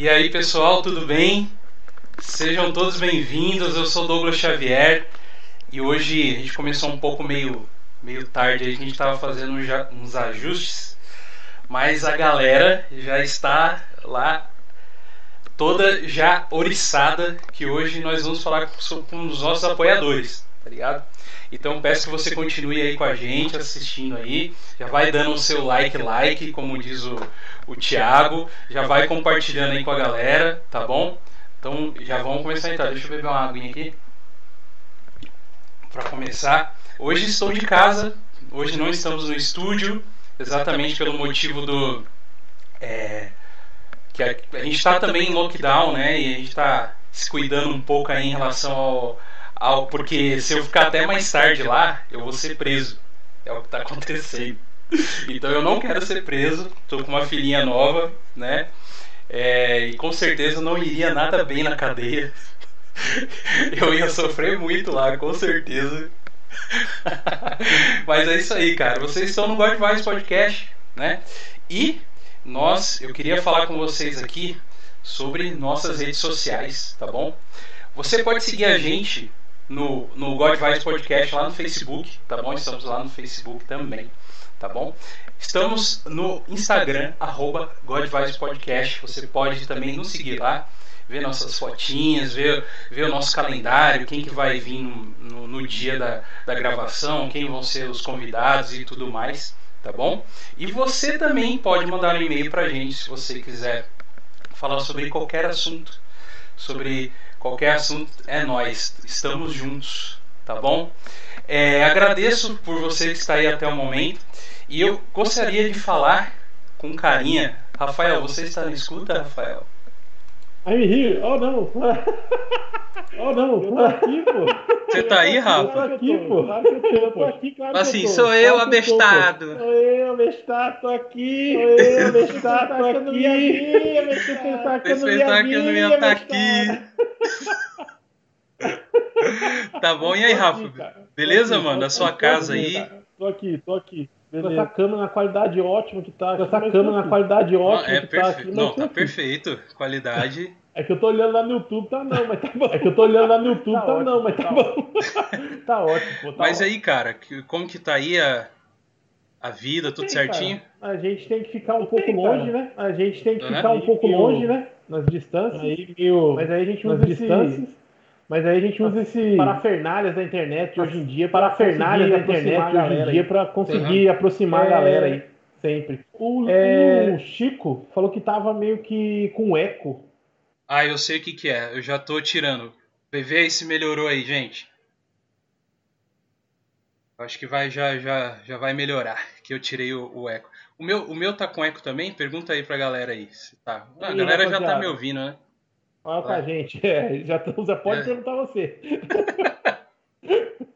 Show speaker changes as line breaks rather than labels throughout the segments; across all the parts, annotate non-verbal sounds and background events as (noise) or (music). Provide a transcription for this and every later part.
E aí, pessoal, tudo bem? Sejam todos bem-vindos. Eu sou Douglas Xavier e hoje a gente começou um pouco meio, meio tarde, a gente estava fazendo uns ajustes, mas a galera já está lá toda já oriçada que hoje nós vamos falar com, com os nossos apoiadores, tá ligado? Então peço que você continue aí com a gente, assistindo aí. Já vai dando o seu like, like, como diz o, o Thiago. Já vai compartilhando aí com a galera, tá bom? Então já vamos começar então. Deixa eu beber uma aguinha aqui. Para começar. Hoje estou de casa. Hoje não estamos no estúdio. Exatamente pelo motivo do. É, que a, a gente está também em lockdown, né? E a gente está se cuidando um pouco aí em relação ao ao, porque se eu ficar até mais tarde lá, eu vou ser preso. É o que está (laughs) acontecendo. Então eu não quero ser preso. Estou com uma filhinha nova, né? É, e com certeza não iria nada bem na cadeia. (laughs) Eu ia sofrer muito lá, com certeza. (laughs) Mas é isso aí, cara. Vocês estão no God Vibes Podcast, né? E nós, eu queria falar com vocês aqui sobre nossas redes sociais, tá bom? Você pode seguir a gente no, no Podcast lá no Facebook, tá bom? Estamos lá no Facebook também, tá bom? Estamos no Instagram, arroba Podcast. Você pode também nos seguir lá, ver nossas fotinhas, ver, ver o nosso calendário, quem que vai vir no, no, no dia da, da gravação, quem vão ser os convidados e tudo mais, tá bom? E você também pode mandar um e-mail pra gente se você quiser falar sobre qualquer assunto, sobre Qualquer assunto é nós, estamos juntos, tá bom? É, agradeço por você que está aí até o momento e eu gostaria de falar com carinha. Rafael, você está na escuta, Rafael?
I'm here. Oh não. (laughs) Oh não, eu tô aqui, pô.
Você tá aí, Rafa?
Eu tô aqui, pô. Eu tô aqui, claro
assim, sou eu, abestado.
Sou eu, abestado, tô aqui. Sou eu, abestado, tô aqui. Você pensar que eu não ia estar
aqui. Tá bom, e aí, Rafa? Beleza, mano? Da sua casa aí?
Tô aqui, tô aqui. Beleza. Essa câmera na qualidade ótima que tá. Essa câmera na qualidade ótima
é que tá aqui. Não, tá perfeito. Qualidade.
É que eu tô olhando lá no YouTube, tá não, mas tá bom. É que eu tô olhando lá no YouTube, tá, tá ótimo, não, mas tá, tá bom. (laughs) tá ótimo, pô, tá
Mas ótimo. aí, cara, como que tá aí a, a vida, tudo Sim, certinho?
Cara, a gente tem que ficar um pouco longe, né? A gente tem que uhum. ficar um pouco longe, né? Nas distâncias. Aí, mas aí a gente usa esse... distâncias. Mas aí a gente usa esse
parafernálias da internet hoje em dia,
parafernálias da internet hoje em dia para conseguir uhum. aproximar é... a galera aí, sempre. O, é... o Chico falou que tava meio que com eco
ah, eu sei o que, que é. Eu já tô tirando. Vê aí se melhorou aí, gente. Acho que vai já já já vai melhorar. (laughs) Que eu tirei o, o, eco. O meu o meu tá com eco também? Pergunta aí pra galera aí. Se tá. a galera já tá me ouvindo, né?
Olha com a gente. (laughs) É, já, já pode é. perguntar você. (laughs)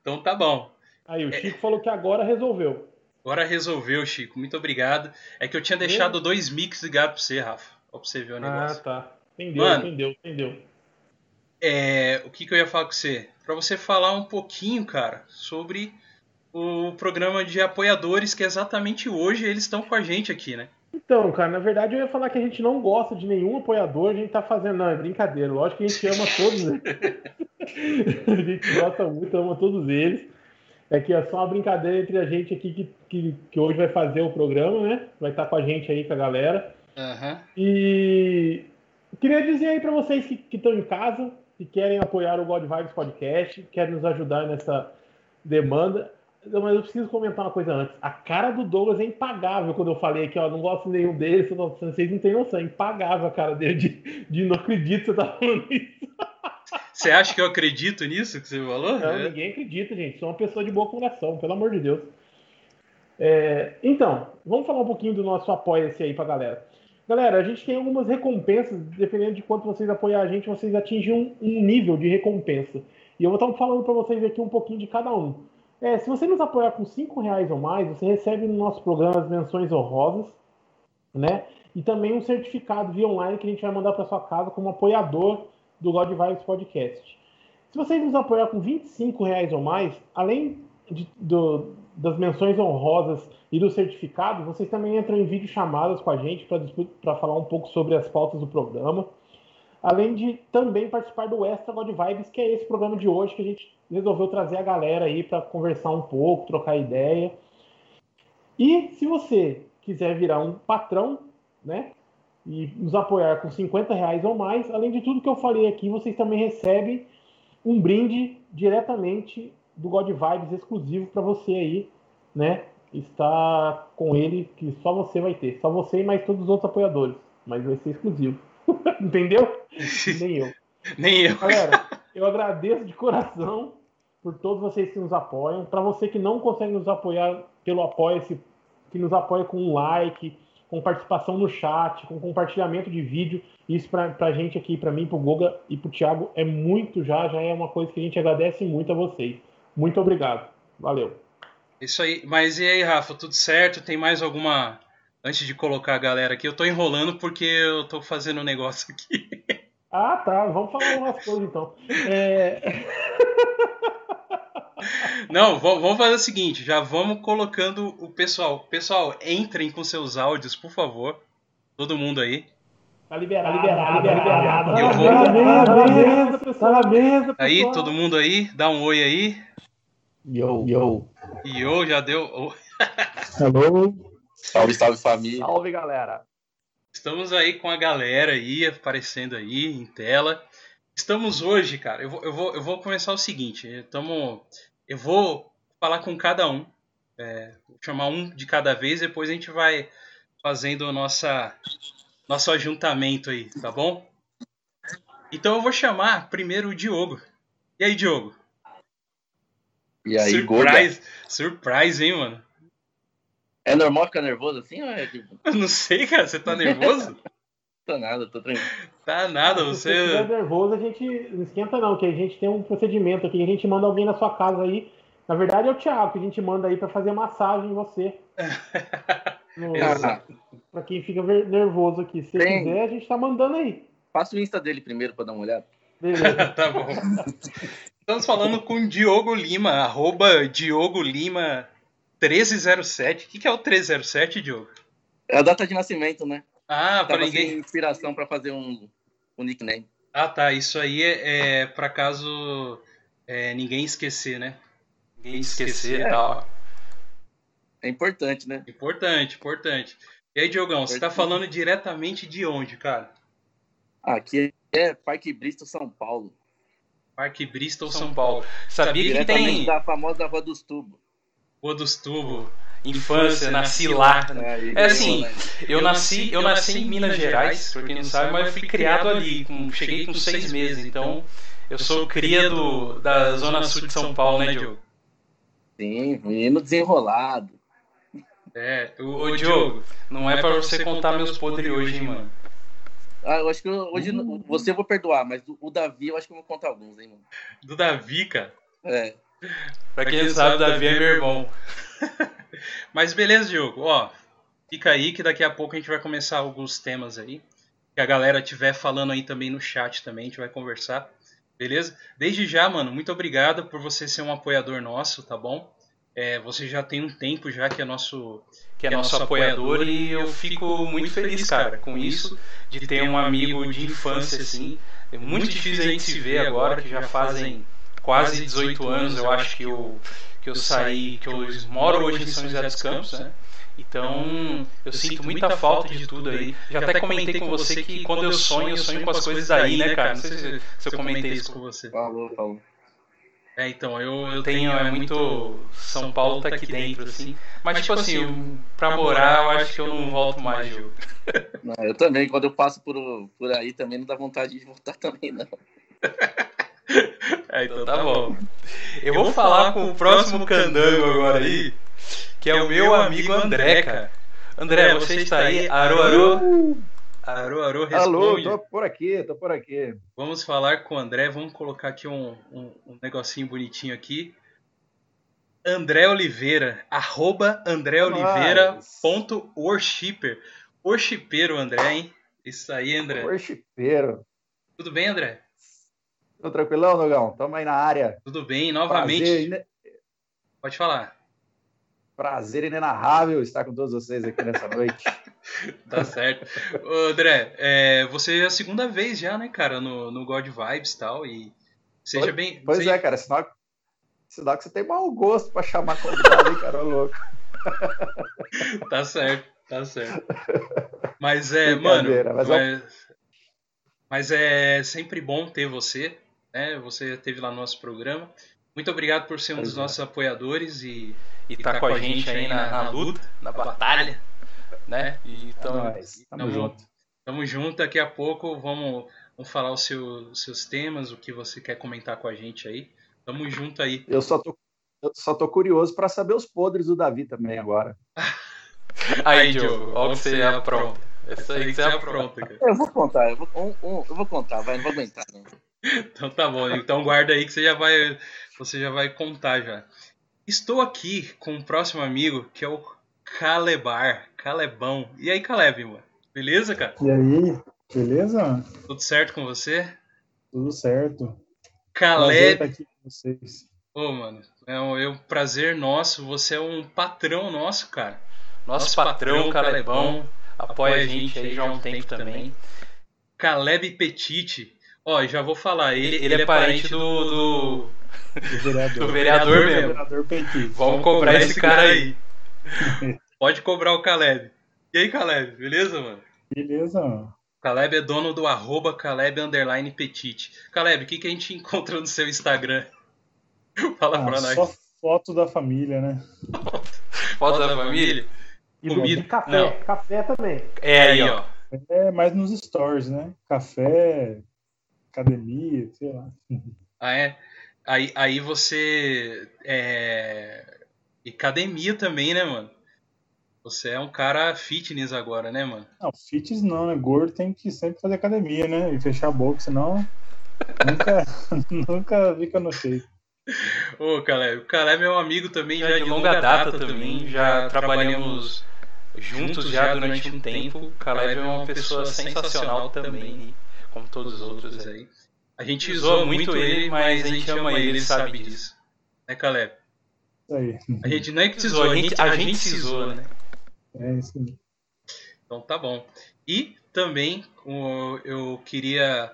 então tá bom.
Aí o Chico é... falou que agora resolveu.
Agora resolveu, Chico. Muito obrigado. É que eu tinha deixado dois mix ligados pra você, Rafa. Ver o ah, negócio.
Ah, tá. Entendeu, Mano, entendeu, entendeu.
É, o que, que eu ia falar com você? Para você falar um pouquinho, cara, sobre o programa de apoiadores que exatamente hoje eles estão com a gente aqui, né?
Então, cara, na verdade eu ia falar que a gente não gosta de nenhum apoiador, a gente tá fazendo, não, é brincadeira. Lógico que a gente ama todos eles. (laughs) a gente gosta muito, ama todos eles. É que é só uma brincadeira entre a gente aqui que, que, que hoje vai fazer o programa, né? Vai estar tá com a gente aí, com a galera.
Uhum.
E queria dizer aí para vocês que estão em casa, que querem apoiar o God Vibes Podcast, querem nos ajudar nessa demanda. Mas eu preciso comentar uma coisa antes. A cara do Douglas é impagável quando eu falei aqui, ó, não gosto nenhum deles, vocês não têm noção, é impagável a cara dele de, de não acredito que você tá falando isso.
Você acha que eu acredito nisso que você falou?
Não, é. ninguém acredita, gente. Sou uma pessoa de boa coração, pelo amor de Deus. É, então, vamos falar um pouquinho do nosso apoia-se aí pra galera. Galera, a gente tem algumas recompensas, dependendo de quanto vocês apoiar a gente, vocês atingem um, um nível de recompensa. E eu vou estar falando para vocês aqui um pouquinho de cada um. É, se você nos apoiar com 5 reais ou mais, você recebe no nosso programa as menções honrosas, né? E também um certificado via online que a gente vai mandar para sua casa como apoiador do God Vibes Podcast. Se vocês nos apoiar com 25 reais ou mais, além de, do, das menções honrosas e do certificado, vocês também entram em vídeo chamadas com a gente para falar um pouco sobre as pautas do programa. Além de também participar do Extra God Vibes, que é esse programa de hoje que a gente resolveu trazer a galera aí para conversar um pouco, trocar ideia. E se você quiser virar um patrão, né? E nos apoiar com 50 reais ou mais, além de tudo que eu falei aqui, vocês também recebem um brinde diretamente do God Vibes exclusivo para você aí, né? Está com ele que só você vai ter, só você e mais todos os outros apoiadores, mas vai ser exclusivo. (laughs) Entendeu? Nem eu. (laughs)
Nem eu.
Galera, (laughs) eu agradeço de coração por todos vocês que nos apoiam. Para você que não consegue nos apoiar pelo Apoia-se, que nos apoia com um like, com participação no chat, com compartilhamento de vídeo. Isso para a gente aqui, para mim, para o Goga e para o Thiago, é muito já, já é uma coisa que a gente agradece muito a vocês. Muito obrigado. Valeu.
Isso aí. Mas e aí, Rafa, tudo certo? Tem mais alguma. Antes de colocar a galera aqui, eu tô enrolando porque eu tô fazendo um negócio aqui. (laughs)
Ah, tá. Vamos falar umas coisas então. É... (laughs)
Não, vamos fazer o seguinte, já vamos colocando o pessoal. Pessoal, entrem com seus áudios, por favor. Todo mundo aí.
Tá liberado, tá liberado, tá liberado. Eu vou... Tá na mesa, tá na mesa,
Aí, todo mundo aí, dá um oi aí.
Yo, yo.
Yo, já deu.
Hello.
Salve, salve família.
Salve, galera.
Estamos aí com a galera aí, aparecendo aí em tela. Estamos hoje, cara. Eu vou, eu vou, eu vou começar o seguinte. Estamos, eu vou falar com cada um. É, vou chamar um de cada vez, depois a gente vai fazendo o nossa, nosso ajuntamento aí, tá bom? Então eu vou chamar primeiro o Diogo. E aí, Diogo?
E aí,
surprise, surprise, hein, mano?
É normal ficar nervoso assim ou é tipo?
Eu não sei, cara. Você tá nervoso? (laughs)
tô nada, tô tranquilo.
Tá nada, você. Se
você nervoso, a gente não esquenta, não, que a gente tem um procedimento aqui. A gente manda alguém na sua casa aí. Na verdade, é o Thiago que a gente manda aí para fazer massagem em você. (laughs) no... Pra quem fica nervoso aqui. Se tem... quiser, a gente tá mandando aí.
Passa o Insta dele primeiro para dar uma olhada.
Beleza. (laughs) tá bom. Estamos falando com Diogo Lima, arroba Diogo Lima 1307. O que, que é o 1307, Diogo?
É a data de nascimento, né?
Ah, para ninguém.
inspiração para fazer um, um nickname.
Ah, tá. Isso aí é, é para caso é, ninguém esquecer, né? Ninguém esquecer e é. tal.
É importante, né?
Importante, importante. E aí, Diogão, você tá falando diretamente de onde, cara?
Aqui é Parque Bristol, São Paulo.
Parque Bristol, São Paulo. Sabia que tem.
da famosa Rua dos Tubos.
Rua dos Tubos. Infância, nasci lá. É assim, eu nasci, eu nasci em Minas Gerais, pra quem não sabe, mas eu fui criado ali. Com, cheguei com seis meses, então eu sou cria do, da Zona Sul de São Paulo, né, Diogo?
Sim, menino desenrolado.
É, o, o Diogo, não é para você contar meus podres hoje, hein, mano.
Ah, eu acho que hoje uhum. você eu vou perdoar, mas o, o Davi eu acho que eu vou contar alguns, hein, mano.
Do Davi, cara?
É.
Pra quem não sabe, Davi é meu irmão. (laughs) mas beleza, Diogo. Ó, fica aí que daqui a pouco a gente vai começar alguns temas aí. Que a galera tiver falando aí também no chat também, a gente vai conversar. Beleza? Desde já, mano, muito obrigado por você ser um apoiador nosso, tá bom? É, você já tem um tempo já que é nosso que é, nosso apoiador e eu fico muito feliz, cara, com isso, de ter um amigo de infância assim. É muito difícil a gente se ver agora, que já fazem quase 18 anos, eu acho que eu que eu saí, que eu moro hoje em São José dos Campos, né? Então, eu sinto muita falta de tudo aí. Já até comentei com você que quando eu sonho, eu sonho com as coisas daí, né, cara? Não sei se, se eu comentei isso com você.
Falou, falou.
É, então, eu, eu tenho, é muito. São Paulo tá aqui dentro, assim. Mas, tipo assim, eu, pra morar, eu acho que eu não volto mais, Gil. (laughs)
Não, eu também, quando eu passo por, por aí, também não dá vontade de voltar (laughs) também, não. (laughs)
É, então tá bom. Eu vou falar com o próximo candango agora aí, que é o meu amigo André, cara. André, você está aí? Arô, arô? Arô, arô, responde.
Alô, tô por aqui, tô por aqui.
Vamos falar com o André, vamos colocar aqui um, um, um negocinho bonitinho aqui. André Oliveira, arroba André Oliveira ponto worshipper. Worshipeiro, André, hein? Isso aí, André.
Worshipeiro.
Tudo bem, André?
Tudo tranquilão, Nogão? Tamo aí na área.
Tudo bem, novamente. Prazer. Pode falar.
Prazer inenarrável estar com todos vocês aqui nessa noite. (laughs)
tá certo. Ô, André, é, você é a segunda vez já, né, cara, no, no God Vibes e tal, e seja
pois,
bem...
Pois
seja...
é, cara, sinal, sinal que você tem mau gosto pra chamar convidado, hein, cara, ô louco. (laughs)
tá certo, tá certo. Mas é, mano,
mas,
mas, mas é sempre bom ter você, né, você esteve lá no nosso programa. Muito obrigado por ser um dos é. nossos apoiadores e
e tá, tá com a gente aí na, na luta, na batalha, né?
E tamo, é tamo, tamo junto. Tamo junto, daqui a pouco vamos, vamos falar os seu, seus temas, o que você quer comentar com a gente aí. Tamo junto aí.
Eu só tô, eu só tô curioso para saber os podres do Davi também agora. (laughs)
aí, Diogo, olha o que você apronta. Essa aí que você apronta, cara. Eu vou contar, eu vou, um, um, eu vou contar, vai, não vou aguentar, não. (laughs)
Então tá bom, então guarda aí que você já vai, você já vai contar já. Estou aqui com um próximo amigo que é o Calebar, Calebão. E aí, Caleb, mano? Beleza, cara?
E aí, beleza?
Tudo certo com você?
Tudo certo.
Caleb.
Prazer aqui com vocês.
Ô, mano, é um, é um, prazer nosso. Você é um patrão nosso, cara.
Nosso, nosso patrão, patrão Calebão, apoia a gente aí já há um tempo também.
Caleb Petite. Ó, já vou falar, ele,
ele, ele é, é parente do, do
do vereador. (laughs)
Do vereador mesmo.
Vereador
Vamos, Vamos cobrar, cobrar esse cara aí. Pode cobrar o Caleb. E aí, Caleb, beleza, mano?
Beleza, mano.
Caleb é dono do arroba Caleb Underline Petite. Caleb, o que, que a gente (laughs) encontra no seu Instagram? Fala ah, pra nós.
Só foto da família, né? (laughs)
foto da família?
E comida. café, Não. café também.
É aí, ó.
É mais nos stories, né? Café, academia, sei lá.
Ah, é? Aí, aí você. É... E academia também, né, mano? Você é um cara fitness agora, né, mano?
Não, fitness não, né? Gordo tem que sempre fazer academia, né? E fechar a boca, senão nunca, (laughs) nunca fica no shape.
Ô, Caleb, o Caleb é um amigo também já, já de, longa, longa data, data, também. Já trabalhamos juntos já durante um tempo. O Caleb é uma pessoa sensacional também, como todos os outros aí. A gente zoa muito ele, mas a gente ama ele, ele sabe disso. Né, Caleb?
Isso aí.
A gente não é que se zoa, a gente, a gente se zoa, né?
É isso aí.
Então tá bom. E também eu queria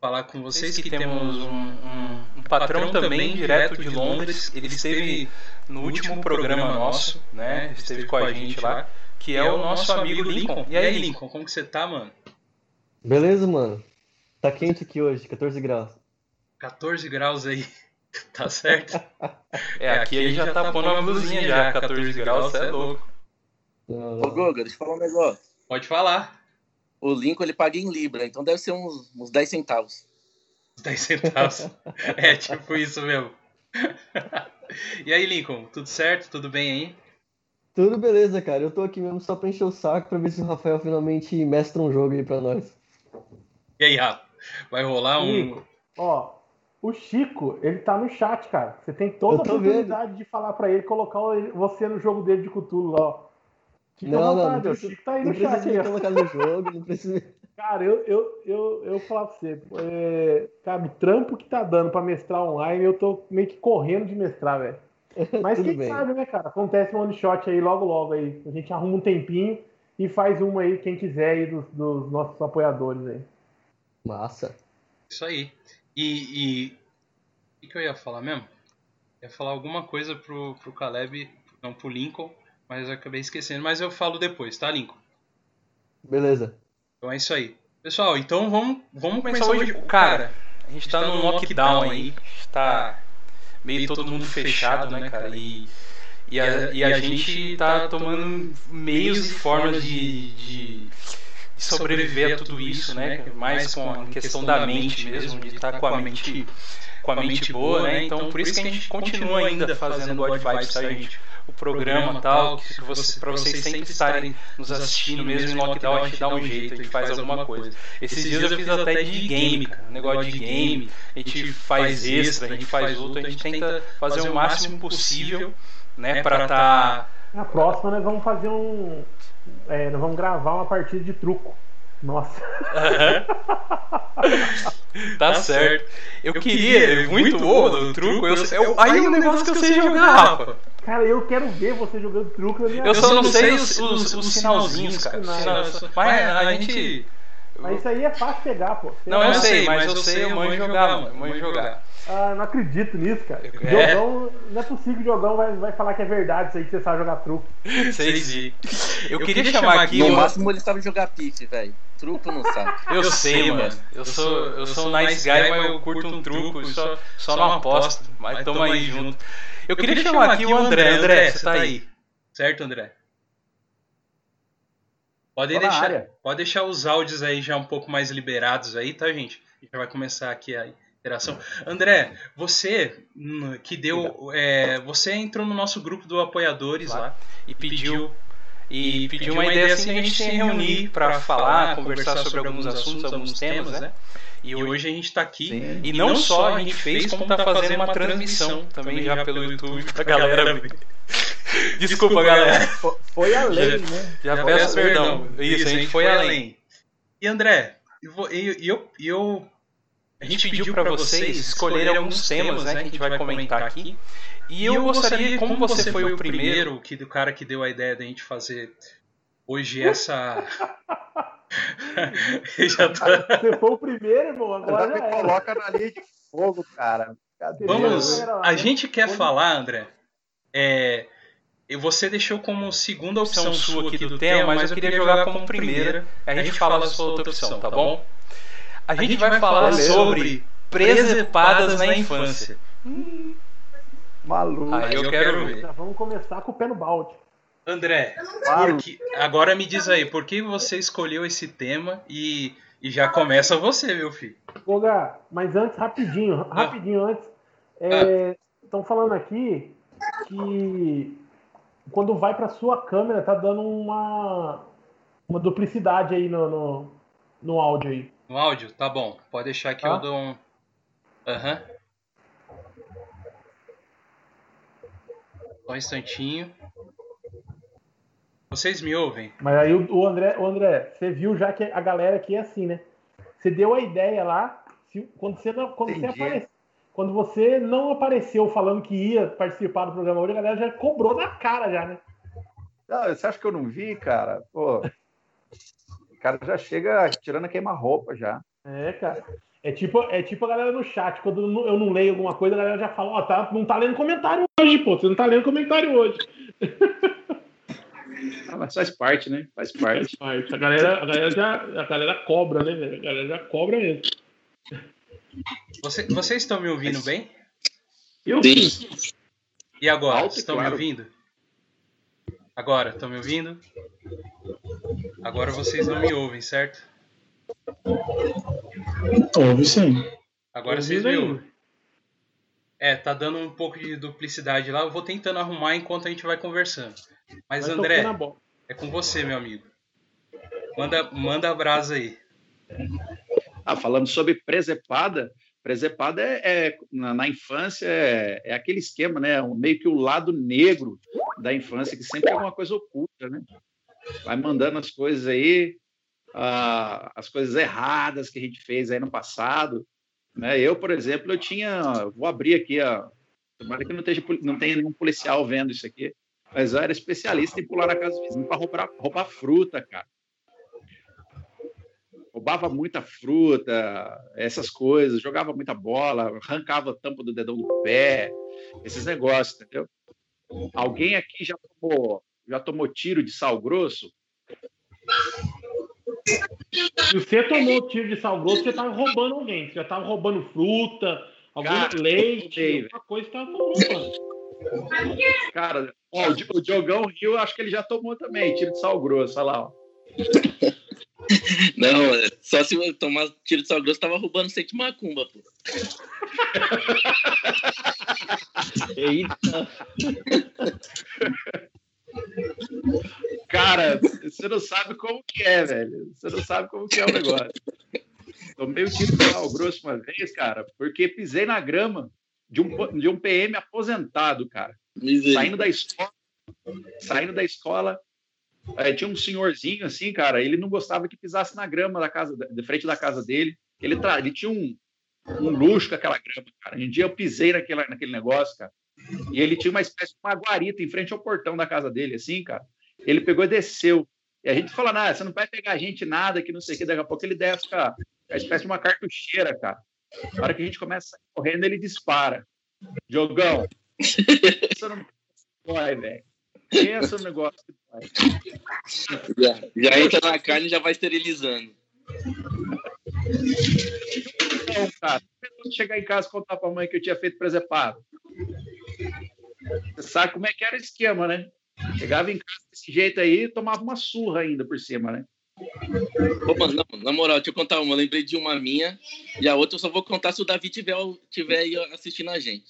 falar com vocês que temos um, um, um patrão também direto de Londres. Ele esteve no último programa nosso, né? Esteve com a gente lá, que é o nosso amigo Lincoln. E aí, Lincoln, como que você tá, mano?
Beleza, mano. Tá quente aqui hoje, 14 graus.
14 graus aí. (laughs) Tá certo? (laughs)
É, aqui, aqui a gente já tá, tá pondo uma blusinha já, 14 graus, você é louco. Ô, Goga, deixa eu falar um negócio.
Pode falar.
O Lincoln ele paga em Libra, então deve ser uns, uns 10 centavos.
10 centavos. (laughs) é, tipo isso mesmo. e aí, Lincoln, tudo certo? Tudo bem aí?
Tudo beleza, cara. Eu tô aqui mesmo só pra encher o saco pra ver se o Rafael finalmente mestra um jogo aí pra nós.
E aí, Rafa? Vai rolar um. Chico,
ó, o Chico, ele tá no chat, cara. Você tem toda a oportunidade vendo. de falar para ele, colocar você no jogo dele de Cthulhu lá, ó.
Fica não, vontade, não, não o Chico tá aí no chat aí. colocar no jogo, não precisa. (laughs)
Cara, eu, eu, eu, eu falar pra você, é, cara, o trampo que tá dando pra mestrar online, eu tô meio que correndo de mestrar, velho. (laughs) Mas quem bem. sabe, né, cara? Acontece um one shot aí logo, logo aí. A gente arruma um tempinho e faz uma aí, quem quiser aí dos, dos nossos apoiadores aí.
Massa.
Isso aí. E, e o que, que eu ia falar mesmo? Eu ia falar alguma coisa pro, pro Caleb, não pro Lincoln, mas eu acabei esquecendo. Mas eu falo depois, tá, Lincoln?
Beleza.
Então é isso aí. Pessoal, então vamos, vamos começar hoje. Cara, a gente tá, tá num lockdown aí. Está meio todo mundo fechado, né, cara? E, e, a, e a gente tá tomando meios e formas de, de sobreviver a tudo isso, né? Mais com a questão da mente mesmo, de estar com a mente com a mente boa, né? Então por isso que a gente continua ainda fazendo God Vibes, tá, gente? O programa tal, que você, para vocês sempre estarem nos assistindo mesmo em lockdown, a gente dá um jeito, a gente faz alguma coisa. Esses dias eu fiz até de game, cara, negócio de game, a gente faz extra, a gente faz outro, a gente tenta fazer o máximo possível, né, para estar tá
na próxima nós vamos fazer um, é, nós vamos gravar uma partida de truco. Nossa. (laughs)
tá, tá certo. Eu, eu queria, muito bom do truco. Eu, eu, aí é um negócio que eu sei jogar, Rafa.
Cara, eu quero ver você jogando truco na minha
Eu só não sei os, os, os sinalzinhos, cara.
Sinais.
Mas a gente.
Mas isso aí é fácil pegar, pô.
Não, eu sei, mas eu sei, eu manjo jogar, mano. Eu manjo jogar.
Ah, não acredito nisso, cara.
É.
Jogão, não é possível que o Jogão vai, vai falar que é verdade isso aí que você sabe jogar truco.
Sei sim. Eu queria chamar aqui
No máximo ele sabe jogar pife, velho. Truco não sabe. (laughs)
Eu sei, mano. Eu sou, eu sou um nice guy, mas eu curto um truco só, só não aposto. Mas tamo aí junto. Eu queria chamar aqui o André. André, você tá aí. Certo, André? Pode deixar, pode deixar os áudios aí já um pouco mais liberados aí, tá, gente? A gente já vai começar aqui a interação. André, você hum, que deu. é, você entrou no nosso grupo do apoiadores lá e pediu. E pediu uma ideia assim de a gente se reunir para falar, conversar sobre alguns assuntos, alguns temas, né? E hoje a gente tá aqui.
Sim.
E não só a gente fez, como tá fazendo uma transmissão também já pelo YouTube pra galera ver. (laughs) Desculpa, galera.
Fo- Foi além, né?
Já peço perdão. Isso, a gente foi além. E André, eu, eu, eu- a gente pediu para vocês escolherem alguns temas, né, que a gente vai comentar aqui. E eu gostaria, como você foi o primeiro, que do cara que deu a ideia da gente fazer hoje essa (laughs) tô-
Você foi o primeiro, irmão, agora
Já me coloca na linha de fogo, cara. Cadê?
Vamos.
Lá,
A
né?
gente quer falar, André. É, e você deixou como segunda opção sua aqui do tema, mas eu queria jogar como primeira. A gente fala da sua outra opção, tá bom? A gente vai falar
Beleza.
sobre presepadas na infância.
Maluco.
Aí eu quero ver.
Já vamos começar com o pé no balde.
André, agora me diz aí, por que você escolheu esse tema e, e já começa você, meu filho?
Ô, Gá, mas antes, rapidinho, rapidinho antes. Estão falando aqui que quando vai para sua câmera tá dando uma, uma duplicidade aí no, no, no áudio aí.
No áudio? Tá bom. Pode deixar que
Tá.
eu dou um. Aham. Só um instantinho. Vocês me ouvem?
Mas aí o, André, o André, você viu já que a galera aqui é assim, né? Você deu a ideia lá, se- quando você não, quando você apareceu, quando você não apareceu falando que ia participar do programa hoje, a galera já cobrou na cara já, né?
Não, você acha que eu não vi, cara? Pô, (laughs) cara já chega tirando a queima-roupa já.
É, cara. É tipo, é tipo a galera no chat, quando eu não- eu não leio alguma coisa, a galera já fala, ó, tá, não tá lendo comentário hoje, pô. Você não tá lendo comentário hoje. (laughs)
Ah, mas faz parte, né? Faz parte.
Mas a galera, a galera já a galera cobra, né, velho? A galera já cobra mesmo.
Você- vocês estão me ouvindo bem?
Eu
Sim.
E agora?
Alto
estão me
claro.
ouvindo? Agora, estão me ouvindo? Agora vocês não me ouvem, certo?
Ouve sim.
Agora
Ouvindo
vocês me ouvem. É, tá dando um pouco de duplicidade lá. Eu vou tentando arrumar enquanto a gente vai conversando. Mas,
Vai
André, é com você, meu amigo. Manda, manda a brasa aí.
Ah, falando sobre presepada, presepada é, é- na, na infância é, é aquele esquema, né? Meio que o lado negro da infância, que sempre é alguma coisa oculta, né? Vai mandando as coisas aí, ah, as coisas erradas que a gente fez aí no passado. Né? Eu, por exemplo, eu tinha. Vou abrir aqui, ó. Tomara que não, esteja, não tenha nenhum policial vendo isso aqui. Mas eu era especialista em pular na casa do vizinho para roubar, roubar fruta, cara roubava muita fruta, essas coisas, jogava muita bola, arrancava a tampa do dedão do pé, esses negócios, entendeu? Alguém aqui já tomou, já tomou tiro de sal grosso?
Se você tomou tiro de sal grosso, você tava roubando alguém. Você já tava roubando fruta, algum
Cara,
leite,
roubei,
alguma coisa tava roubando.
Cara, ó, o Diogão Rio, acho que ele já tomou também tiro de sal grosso, olha lá. Ó. (laughs)
Não, é, só se eu tomar tiro de sal grosso, tava roubando sete macumba, pô.
Eita.
Cara, você não sabe como que é, velho. Você não sabe como que é o negócio. Tomei um tiro de sal grosso uma vez, cara, porque pisei na grama de um, de um PM aposentado, cara. Saindo da escola, saindo da escola, eh, tinha um senhorzinho assim, cara, ele não gostava que pisasse na grama da casa, de frente da casa dele. Ele, tra... ele tinha um, um luxo com aquela grama, cara. Um dia eu pisei naquele, naquele negócio, cara. E ele tinha uma espécie de uma guarita em frente ao portão da casa dele, assim, cara. Ele pegou e desceu. E a gente fala, nada, você não vai pegar a gente nada, que não sei o que. Daqui a pouco ele desce, cara, a espécie de uma cartucheira, cara. Na hora que a gente começa correndo, ele dispara. Jogão. Pensa no dói, velho. Pensa no negócio.
Já, já entra na carne e já vai esterilizando.
Não, cara. Chegar em casa e contar pra mãe que eu tinha feito presepado. Você sabe como é que era o esquema, né? Chegava em casa desse jeito aí tomava uma surra ainda por cima, né?
Mano, na, na, moral, deixa eu contar uma. Eu lembrei de uma minha e a outra eu só vou contar se o Davi tiver, tiver aí assistindo a gente.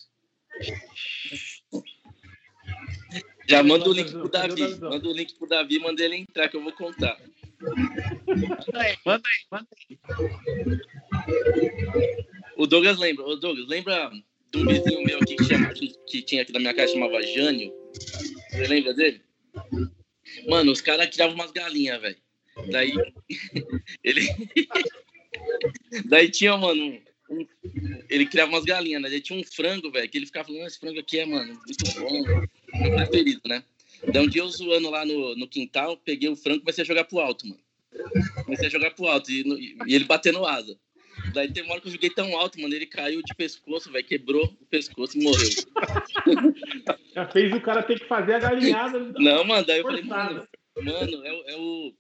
Já manda o link pro Davi. Manda o link pro Davi, manda ele entrar que eu vou contar.
Manda aí, manda aí, manda aí.
O Douglas lembra, o Douglas, lembra de um vizinho meu aqui que, chama, que, que tinha aqui na minha casa, chamava Jânio? Você lembra dele? Mano, os caras tiravam umas galinhas, velho. Daí. (laughs) ele. (laughs) Daí tinha, mano. Um... ele criava umas galinhas, né? Ele tinha um frango, velho, que ele ficava falando: esse frango aqui é, mano, muito bom. Meu preferido, né? Daí um dia eu zoando lá no, no quintal, peguei o frango e comecei a jogar pro alto, mano. Comecei a jogar pro alto e, e ele batendo asa. Daí tem uma hora que eu joguei tão alto, mano, ele caiu de pescoço, velho, quebrou o pescoço e morreu. (laughs)
Já fez o cara ter que fazer a galinhada.
Não, mano, daí eu falei, mano, mano, é, é, o.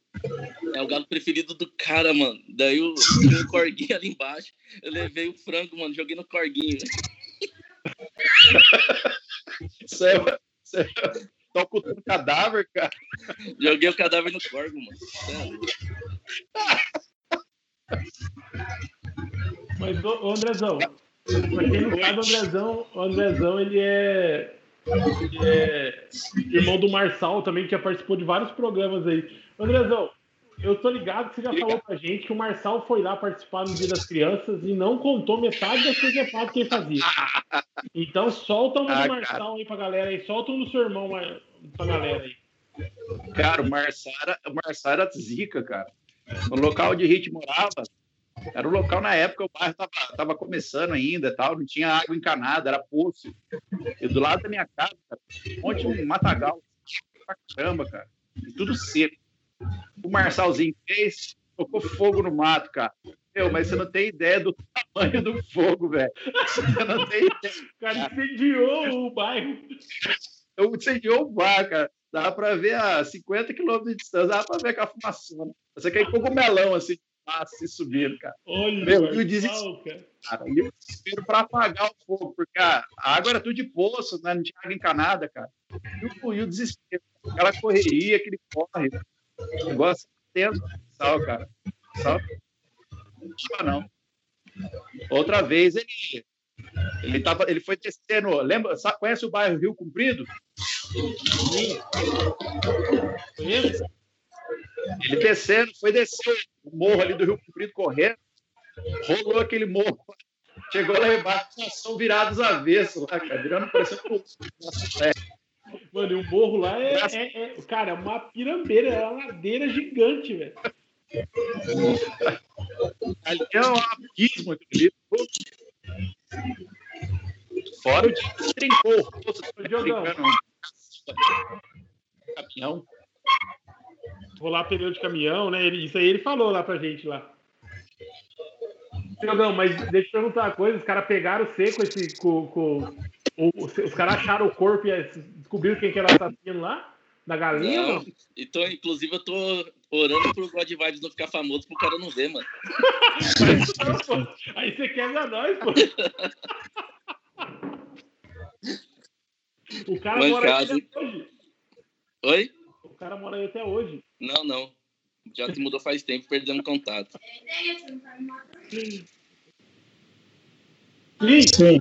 É o galo preferido do cara, mano. Daí eu tinha um corguinho ali embaixo. Eu levei o frango, mano, joguei no corguinho.
Isso é, isso é, tá ocultando cadáver, cara.
Joguei o cadáver no corgo, mano.
Mas, ô, Andrezão, pra quem não sabe, o Andrezão, o Andrezão, ele é, ele é irmão do Marçal também, que já participou de vários programas aí. Andrezão, eu tô ligado que você já falou pra gente que o Marçal foi lá participar no Dia das Crianças e não contou metade das coisas que ele fazia. (laughs) Então solta uma ah, do Marçal cara. aí pra galera aí, solta um do seu irmão pra galera aí.
Cara, o Marçal era, o zica, cara. No local onde a gente morava, era o local na época, o bairro tava, tava começando ainda, tal, não tinha água encanada, era poço. E do lado da minha casa, cara, um monte de matagal pra caramba, cara. E tudo seco. O Marçalzinho fez, tocou fogo no mato, cara. Meu, mas você não tem ideia do tamanho do fogo, velho. Você não tem ideia.
O cara incendiou o bairro.
Eu incendiou o bairro, cara. Dá pra ver a 50 quilômetros de distância, dá pra ver com a fumaça. Você quer ir com o melão, assim, se subindo, cara.
Olha,
Meu, e o desespero, cara. E o desespero para apagar o fogo, porque a água era tudo de poço, né? não tinha água encanada, cara. E o, e o desespero, aquela correria, aquele corre. O negócio tenso, sal, cara. Sal. Não não. Outra vez ele ele, tava, ele foi descendo. Lembra, sabe, conhece o bairro Rio Comprido? Conhece? Ele descendo, foi descer o morro ali do Rio Comprido correndo, rolou aquele morro, chegou lá embaixo, são virados avessos lá, cara, virando parecendo um.
Mano, e o morro lá é, é, é, cara, é uma pirambeira, é uma ladeira gigante, velho.
Ali é um abismo aquele Fora o de trincou. Caminhão
rolar pneu de caminhão, né? Ele, isso aí ele falou lá pra gente lá. Jogão, mas deixa eu perguntar uma coisa, os caras pegaram seco esse. Com, com, os, os caras acharam o corpo e descobriram quem que era o assassino lá? Da galinha? Não, não?
Então, inclusive, eu tô orando pro God Vibes não ficar famoso pro cara não ver, mano.
não, (laughs) Aí você quebra nós, pô. (laughs) O cara Mancado. mora aqui hoje.
Oi?
O cara mora aí até hoje.
Não, não. Já se mudou faz tempo, perdendo contato.
Sim.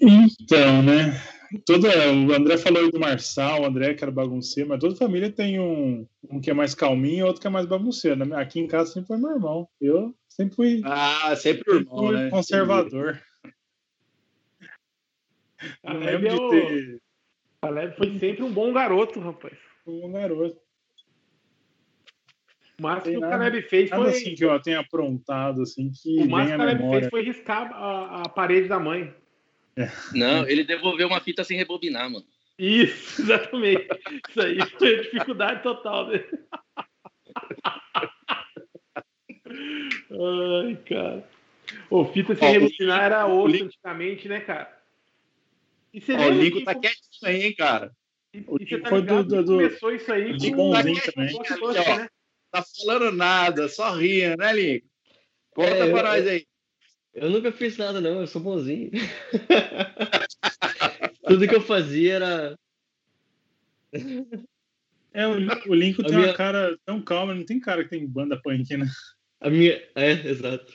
Então, né? Toda, o André falou aí do Marçal, o André que era bagunceiro, mas toda família tem um, um que é mais calminho e outro que é mais bagunceiro. Né? Aqui em casa sempre foi meu irmão. Eu Sempre fui.
Ah, sempre o irmão, né?
Conservador.
A lembro é o... ter... A Leve foi sempre um bom garoto, rapaz.
Um bom garoto.
O máximo que o Caleb fez
Nada
foi.
assim que eu tenha aprontado, assim, que
o máximo que o Caleb
memória.
fez foi riscar a, a parede da mãe.
Não, ele devolveu uma fita sem rebobinar, mano.
Isso, (laughs) exatamente. Isso aí foi a dificuldade total dele. (laughs) Ai, cara. Ô, fita sem
Ó, o
rebobinar era
o
osso
link-
antigamente, né, cara? E você
o Lincoln tá quietinho aí, hein, cara.
e-
o
e você tá
foi
ligado
do- do-
começou isso aí
de
com com
também.
Aqui, ó.
né?
Tá falando nada, só rindo, né, Lincoln? Conta
É,
pra nós aí.
Eu nunca fiz nada, não, eu sou bonzinho. (laughs) Tudo que eu fazia era.
É, o, o Lincoln
A
tem
minha-
uma cara tão calma, não tem cara que tem banda punk, né?
A minha. É, exato.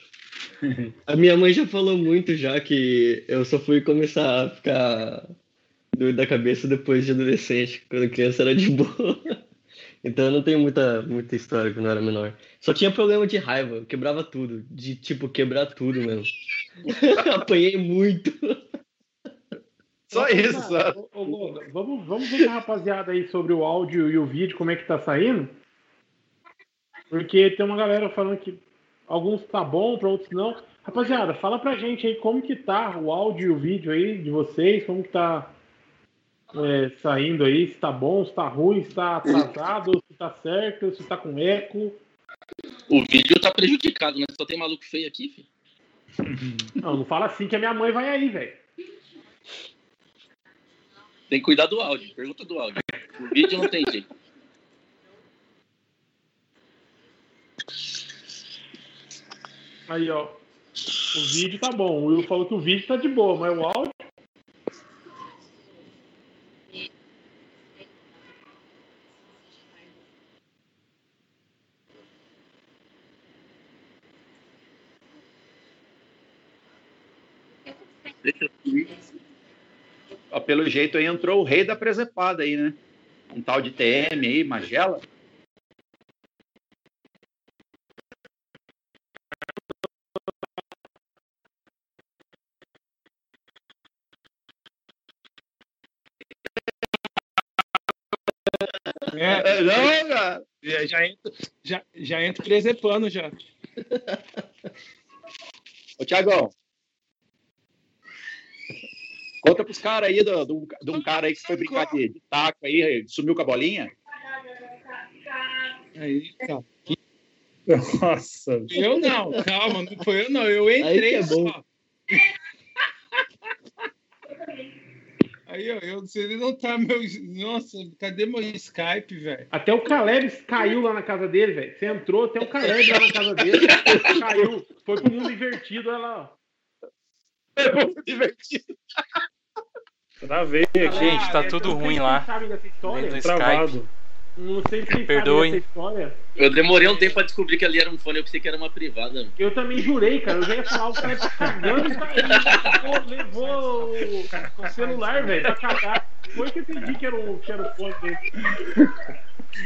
A minha mãe já falou muito já que eu só fui começar a ficar doido da cabeça depois de adolescente. Quando criança era de boa. (laughs) Então eu não tenho muita, muita história quando eu era menor. Só tinha problema de raiva, eu quebrava tudo. De tipo, quebrar tudo mesmo. (laughs) Apanhei muito.
Só isso, só.
ô, ô, Goga, vamos, vamos ver com a rapaziada aí sobre o áudio e o vídeo, como é que tá saindo. Porque tem uma galera falando que alguns tá bom, para outros não. Rapaziada, fala pra gente aí como que tá o áudio e o vídeo aí de vocês, como que tá é, saindo aí, se tá bom, se tá ruim, se tá atrasado, se tá certo, se tá com eco.
O vídeo tá prejudicado, né? Só tem maluco feio aqui, filho. (laughs)
Não, não fala assim que a minha mãe vai aí, velho.
Tem que cuidar do áudio. Pergunta do áudio. O vídeo não tem jeito.
Aí, ó. O vídeo tá bom. O Will falou que o vídeo tá de boa, mas o áudio.
Pelo jeito aí entrou o rei da presepada aí, né? Um tal de TM aí, Magela.
Já, já, entra, já, já entra presepando já.
Ô, Tiagão. Conta pros caras aí do, do, de um cara aí que foi brincar de, de taco aí, sumiu com a bolinha.
Aí, tá.
Nossa.
Eu não, calma, não foi eu não. Eu
Aí
entrei
que é bom.
só. Aí, ó, eu você não tá meu. Nossa, cadê meu Skype, velho?
Até o Caleb caiu lá na casa dele, velho. Você entrou, até o Caleb lá na casa dele. (laughs) caiu. Foi pro mundo invertido, olha lá. ó.
Divertido.
Travei aqui,
Gente, tá
é,
tudo
eu sei
ruim lá.
vocês sabem dessa história.
Dentro do
travado.
Não sei se sabem dessa história.
Eu demorei um tempo pra descobrir que ali era um fone. Eu pensei que era uma privada. mano.
Eu também jurei, cara. Eu já ia falar, o cara tá cagando e tá- levou, levou o, celular, velho, pra cagar. Foi que eu entendi que era o, que era o fone dele.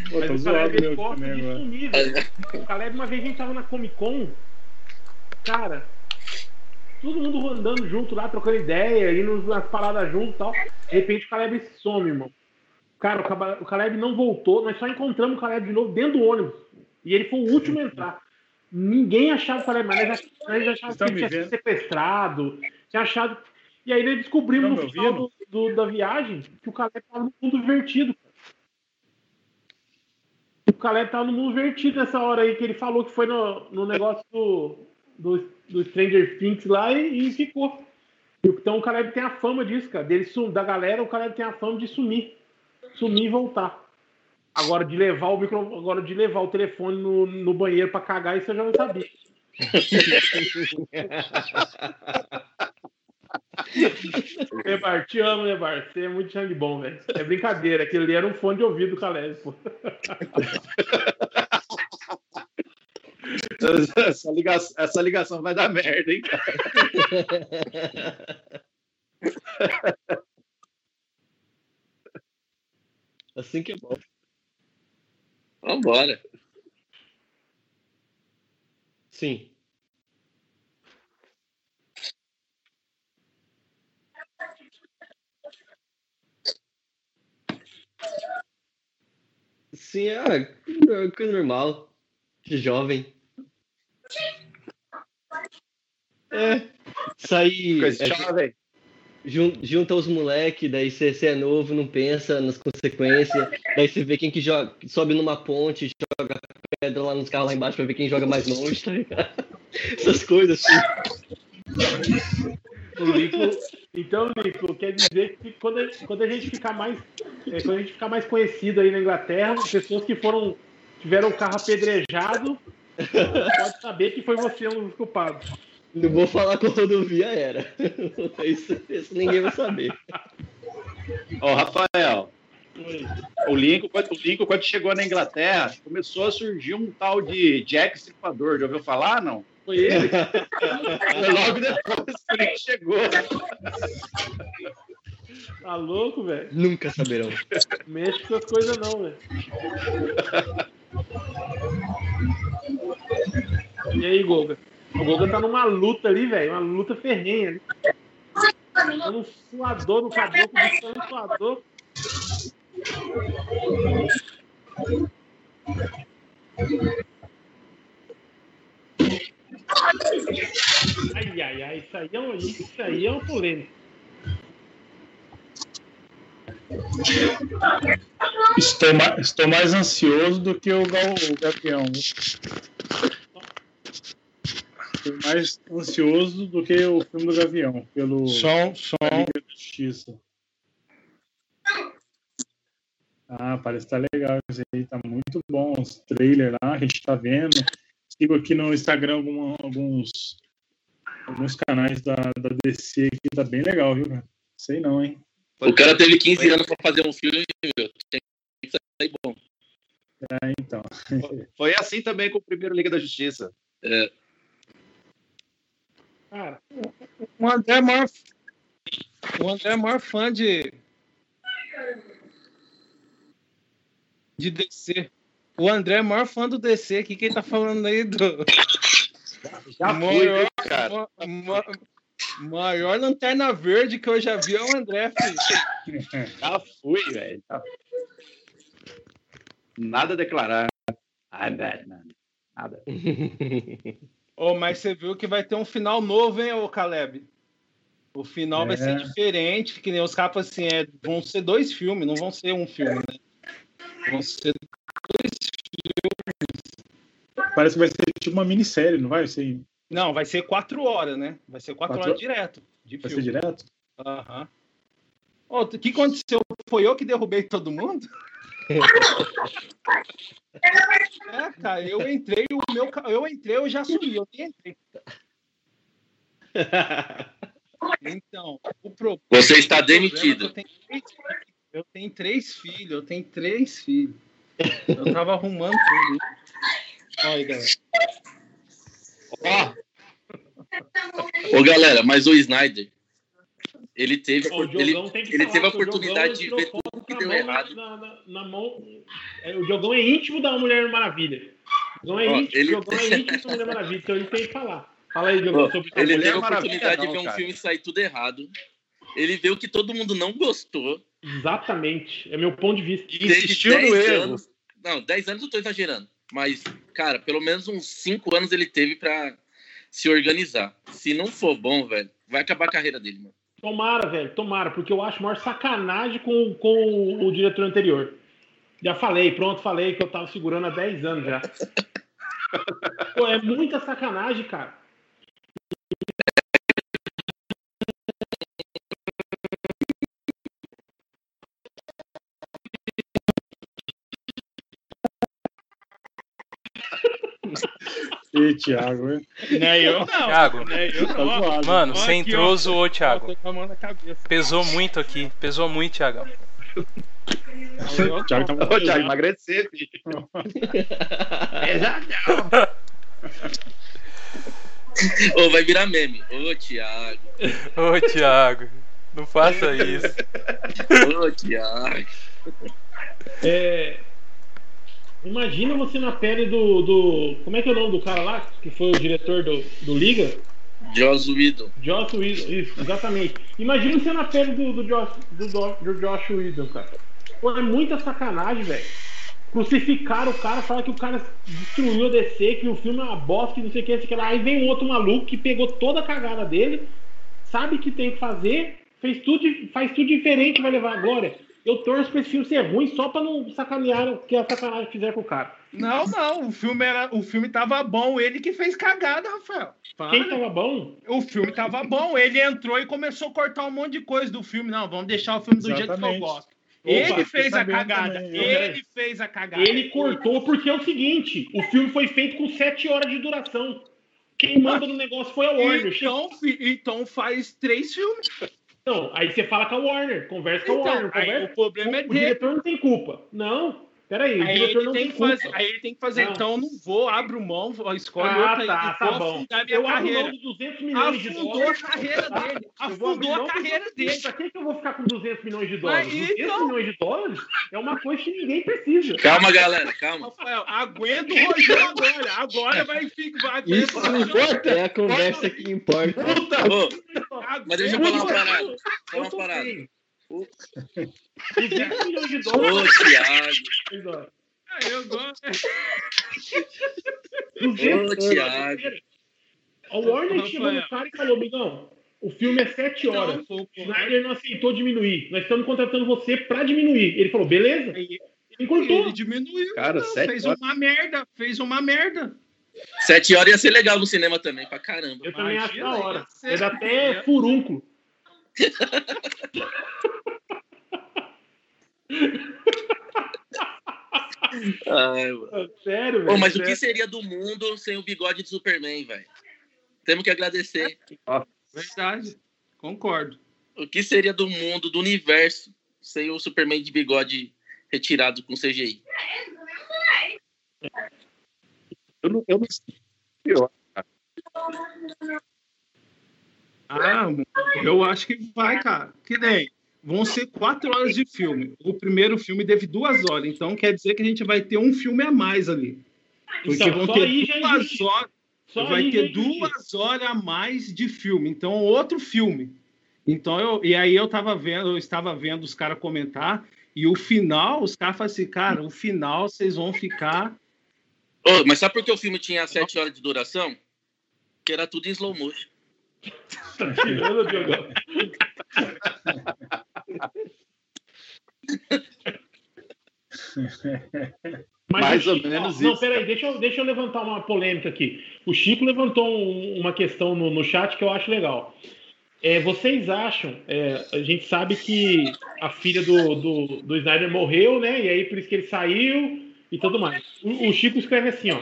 Pô,
Mas o Caleb de
agora.
sumir, velho. O Caleb, uma vez a gente tava na Comic Con, cara, todo mundo andando junto lá, trocando ideia, indo nas paradas junto e tal. De repente o Caleb some, irmão. Cara, o Caleb não voltou, nós só encontramos o Caleb de novo dentro do ônibus. E ele foi o último a entrar. Ninguém achava o Caleb, mas nós ach- nós achávamos que ele tinha sido sequestrado, tinha achado. E aí nós descobrimos no final do, do- da viagem que o Caleb tava no mundo invertido. O Caleb tava no mundo invertido nessa hora aí que ele falou que foi no, no negócio do, do, do Stranger Things lá e, e ficou. Então o Caleb tem a fama disso, cara. Dele, da galera, o Caleb tem a fama de sumir. Sumir e voltar. Agora de levar o micro, agora de levar o telefone no, no banheiro pra cagar, isso eu já não sabia. (laughs) Nebar, te amo, Nebar. Você é muito sangue bom, velho. É brincadeira. Aquele ali era um fone de ouvido do Caleb, pô.
Essa ligação, essa ligação vai dar merda, hein, cara? (laughs)
Assim que é bom.
Vambora.
Sim. Sim, é coisa normal. de jovem. É. Sair.
Coisa
é,
jovem.
Jun- junta os moleques, daí você é novo, não pensa nas consequências. Daí você vê quem que joga, sobe numa ponte, joga pedra lá nos carros lá embaixo pra ver quem joga mais longe, tá ligado? (laughs) Essas coisas assim.
Nico, então, Nico, quer dizer que quando a, quando a gente ficar mais. é, quando a gente ficar mais conhecido aí na Inglaterra, pessoas que foram. tiveram o carro apedrejado, pode saber que foi você um dos culpados.
Não vou falar qual rodovia era. (laughs) Isso, isso ninguém vai saber.
Ó, Rafael, o Lincoln, quando, o Lincoln, quando chegou na Inglaterra, começou a surgir um tal de Jack Stripador. Já ouviu falar? Não? Foi ele. Foi logo depois que ele chegou.
Tá louco, velho?
Nunca saberão.
Mexe com essas coisas não, velho. E aí, Goga? O Goga tá numa luta ali, velho. Uma luta ferrenha ali. Tá um suador no caboclo, um suador. Ai, ai, ai, isso aí é um, isso aí é um polêmico.
Estou, estou mais ansioso do que o, Gal, o Gavião. Estou mais ansioso do que o filme do Gavião, pelo
Som, som.
Liga da Justiça. Ah, parece que tá legal isso aí, tá muito bom. Os trailers lá, a gente tá vendo. Sigo aqui no Instagram alguma- alguns, alguns canais da, da DC aqui, tá bem legal, viu? cara? Sei não, hein?
O cara teve 15 anos pra fazer um filme, meu. Tem que sair bom.
É, então.
Foi assim também com o primeiro Liga da Justiça.
Cara,
O André é maior, o André é maior fã de de DC. O André é maior fã do DC. O que que ele tá falando aí do
Já (laughs) fui,
maior,
cara?
ma- ma- maior lanterna verde que eu já vi é o André, filho.
Já fui, velho. Já- Nada a declarar. Ai, velho, nada. Nada. (laughs)
Ô, mas você viu que vai ter um final novo, hein, ô Caleb? O final vai
É.
ser diferente, que nem os capas assim, é, vão ser dois filmes, não vão ser um filme, né? Vão ser
Parece que vai ser tipo uma minissérie, não vai? Ser,
Não, vai ser quatro horas, né? Vai ser quatro,
Quatro-
horas direto. De
vai ser
filme.
direto?
Aham. Ô, O que aconteceu? Foi eu que derrubei todo mundo? É, cara, eu entrei, o meu, eu entrei, eu já sumi, eu nem entrei. Então, o problema.
Você está
é
demitido.
Eu tenho, três, filhos, eu tenho três filhos, eu tenho três filhos. Eu tava arrumando tudo. Olha aí, galera.
Ó,
Ô, galera, mas o Snyder, ele teve, ele, ele teve a oportunidade de ver tudo que deu errado.
Na, na- na mão. É, o Diogão é íntimo da Mulher Maravilha. O Diogão é
Ó,
íntimo,
ele-
Diogão é (laughs) íntimo da Mulher Maravilha, então ele tem que falar. Fala aí, Diogão, sobre
Ele
Mulher
teve a
Maravilha
oportunidade de
não,
ver um
cara.
filme sair tudo errado. Ele viu que todo mundo não gostou.
Exatamente. É meu ponto de vista.
E
Insistiu no
10
erro.
anos. Não, 10 anos eu tô exagerando. Mas, cara, pelo menos uns 5 anos ele teve pra se organizar. Se não for bom, velho, vai acabar a carreira dele, mano.
Tomara, velho, tomara, porque eu acho maior sacanagem com, com o, diretor anterior. Já falei, pronto, falei que eu tava segurando há 10 anos já. (laughs) Pô, é muita sacanagem, cara.
Ih, Thiago, hein?
Nem eu, não.
Thiago,
Nem eu,
Tá
não.
mano, você entrou, zoou, Thiago. Pesou muito aqui, pesou muito, Thiagão.
O Thiago tá muito
Ô, Thiago, emagrecer, filho. (laughs)
Ô, vai virar meme. Ô, Thiago.
Ô, Thiago, não faça isso.
Ô, Thiago.
É, Imagina você na pele do, do. Como é que é o nome do cara lá? Que foi o diretor do, do Liga?
Joss Whedon.
Josh Whedon, isso, exatamente. Imagina você na pele do, do, Josh, do, Do- Josh Whedon, cara. Pô, é muita sacanagem, velho. crucificaram o cara, falaram que o cara destruiu a DC, que o filme é uma bosta, que não sei o que, sei o que lá. Aí vem um outro maluco que pegou toda a cagada dele, sabe que tem que fazer, fez tudo, faz tudo diferente, vai levar a glória. Eu torço pra esse filme ser ruim só pra não sacanear o que a sacanagem fizer com o cara.
Não, não, o filme, era, o filme tava bom, ele que fez cagada, Rafael. Para.
Quem tava bom?
O filme tava bom, ele entrou e começou a cortar um monte de coisa do filme. Não, vamos deixar o filme do jeito que eu
Exatamente.
gosto.
Opa,
ele fez a cagada.
também,
ele fez a cagada.
Ele cortou porque é o seguinte: o filme foi feito com sete horas de duração. Quem manda no negócio foi a Warner.
Então, então faz três filmes.
Não, aí você fala com a Warner, conversa com a
Então,
Warner. Conversa.
o problema é
o
dele.
diretor não tem culpa. Não, peraí, o
Aí
diretor
ele,
não
tem
tem
que
culpa.
fazer, aí ele tem que fazer,
Não.
então eu não vou, abro mão, vou- escolhe
Ah,
outra
tá,
e
tá
vou
bom.
afundar minha
Eu abro
carreira.
mão de 200 milhões de
Afundou
dólares.
a carreira (laughs) dele. Afundou a
de
carreira
200
dele.
Pra que que eu vou ficar com 200 milhões de dólares?
Mas
200
então-
milhões de dólares é uma coisa que ninguém precisa.
Calma, galera, calma.
Rafael, aguenta o Rogério agora. Agora vai ficar.
Isso importa, é a conversa que importa.
Ô, mas deixa eu falar uma parada. Falar
Eu
uma parada.
Bem. 200 milhões de
Ô,
dólares.
Thiago.
Ah, Eu gosto.
200
Ô, Thiago.
A Warner
Rafael.
chegou no cara e falou, amigão, o filme é 7 horas.
Não, pô, pô.
Snyder não aceitou diminuir. Nós estamos contratando você pra diminuir. Ele falou, beleza?
Aí
Ele cortou.
Ele diminuiu.
Cara,
não,
sete
fez
horas.
uma merda. Fez uma merda.
Sete horas ia ser legal no cinema também, pra caramba.
Eu também acho
Imagina,
da hora. Ele até furúnculo.
Ai, mano.
Sério,
Ô,
velho.
mas o que
sério.
seria do mundo sem o bigode de Superman, velho? Temos que agradecer.
Verdade. Concordo.
O que seria do mundo, do universo, sem o Superman de bigode retirado com CGI?
Eu não, eu não sei. Eu-
Ah, eu acho que vai, cara. Que nem. Vão ser quatro horas de filme. O primeiro filme teve duas horas, então quer dizer que a gente vai ter um filme a mais ali. Porque
Então,
vão
só
ter
é
duas horas.
Só
vai
aí
ter
é
duas horas a mais de filme. Então, outro filme. Então, eu, e aí eu tava vendo, eu estava vendo os caras comentar, e o final, os caras falam assim, cara, o final vocês vão ficar.
Ô, mas sabe por que o filme tinha sete horas de duração? Que era tudo em slow motion.
Tá tirando, Diogão. Mas
Mais
o
ou
Chico-
menos
Não,
isso,
peraí, deixa eu, deixa eu levantar uma polêmica aqui. O Chico levantou um- uma questão no, no chat que eu acho legal. É, vocês acham, é, a gente sabe que a filha do, do, do Snyder morreu, né? E aí por isso que ele saiu e tudo mais. O, o Chico escreve assim, ó.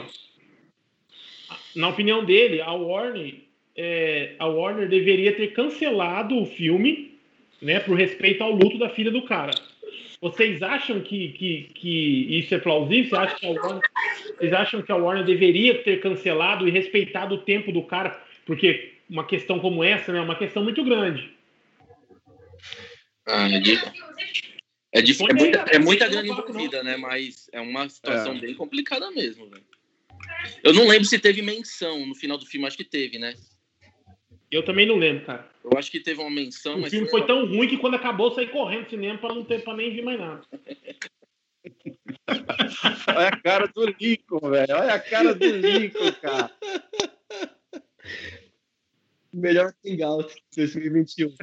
Na opinião dele, a Warner, é, a Warner deveria ter cancelado o filme, né? Por respeito ao luto da filha do cara. Vocês acham que, que, que isso é plausível? Você acha que a Warner, vocês acham que a Warner deveria ter cancelado e respeitado o tempo do cara? Porque uma questão como essa né, é uma questão muito grande.
Ah, é, di- é,
Põe
é muita, é muita grana envolvida, né? Mas é uma situação
É.
bem complicada mesmo, velho. Eu não lembro se teve menção no final do filme, acho que teve, né?
Eu também não lembro, cara.
Eu acho que teve uma menção,
O
mas
filme foi tão ruim que quando acabou eu saí correndo do cinema para não ter para nem ver mais nada. (laughs)
Olha a cara do Lincoln, velho. Olha a cara do Lincoln, cara.
Melhor Hangout 2021.